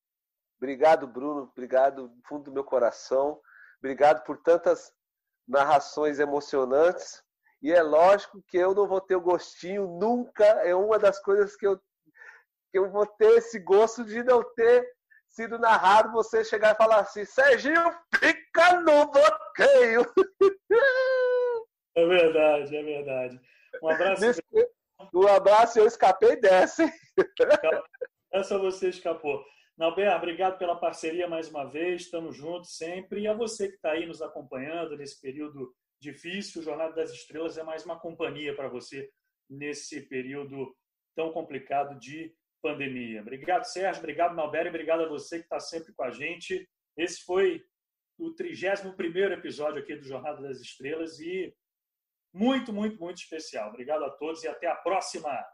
S2: Obrigado, Bruno. Obrigado do fundo do meu coração. Obrigado por tantas narrações emocionantes. E é lógico que eu não vou ter o gostinho nunca. É uma das coisas que eu, que eu vou ter esse gosto de não ter sido narrado. Você chegar e falar assim: Serginho, fica no bloqueio.
S1: É verdade, é verdade. Um abraço.
S2: Um abraço, eu escapei dessa.
S1: Essa você escapou. Nalber, obrigado pela parceria mais uma vez, estamos juntos sempre. E a você que está aí nos acompanhando nesse período difícil, o Jornada das Estrelas é mais uma companhia para você nesse período tão complicado de pandemia. Obrigado, Sérgio, obrigado, Nalber, e obrigado a você que está sempre com a gente. Esse foi o 31 episódio aqui do Jornada das Estrelas e muito, muito, muito especial. Obrigado a todos e até a próxima!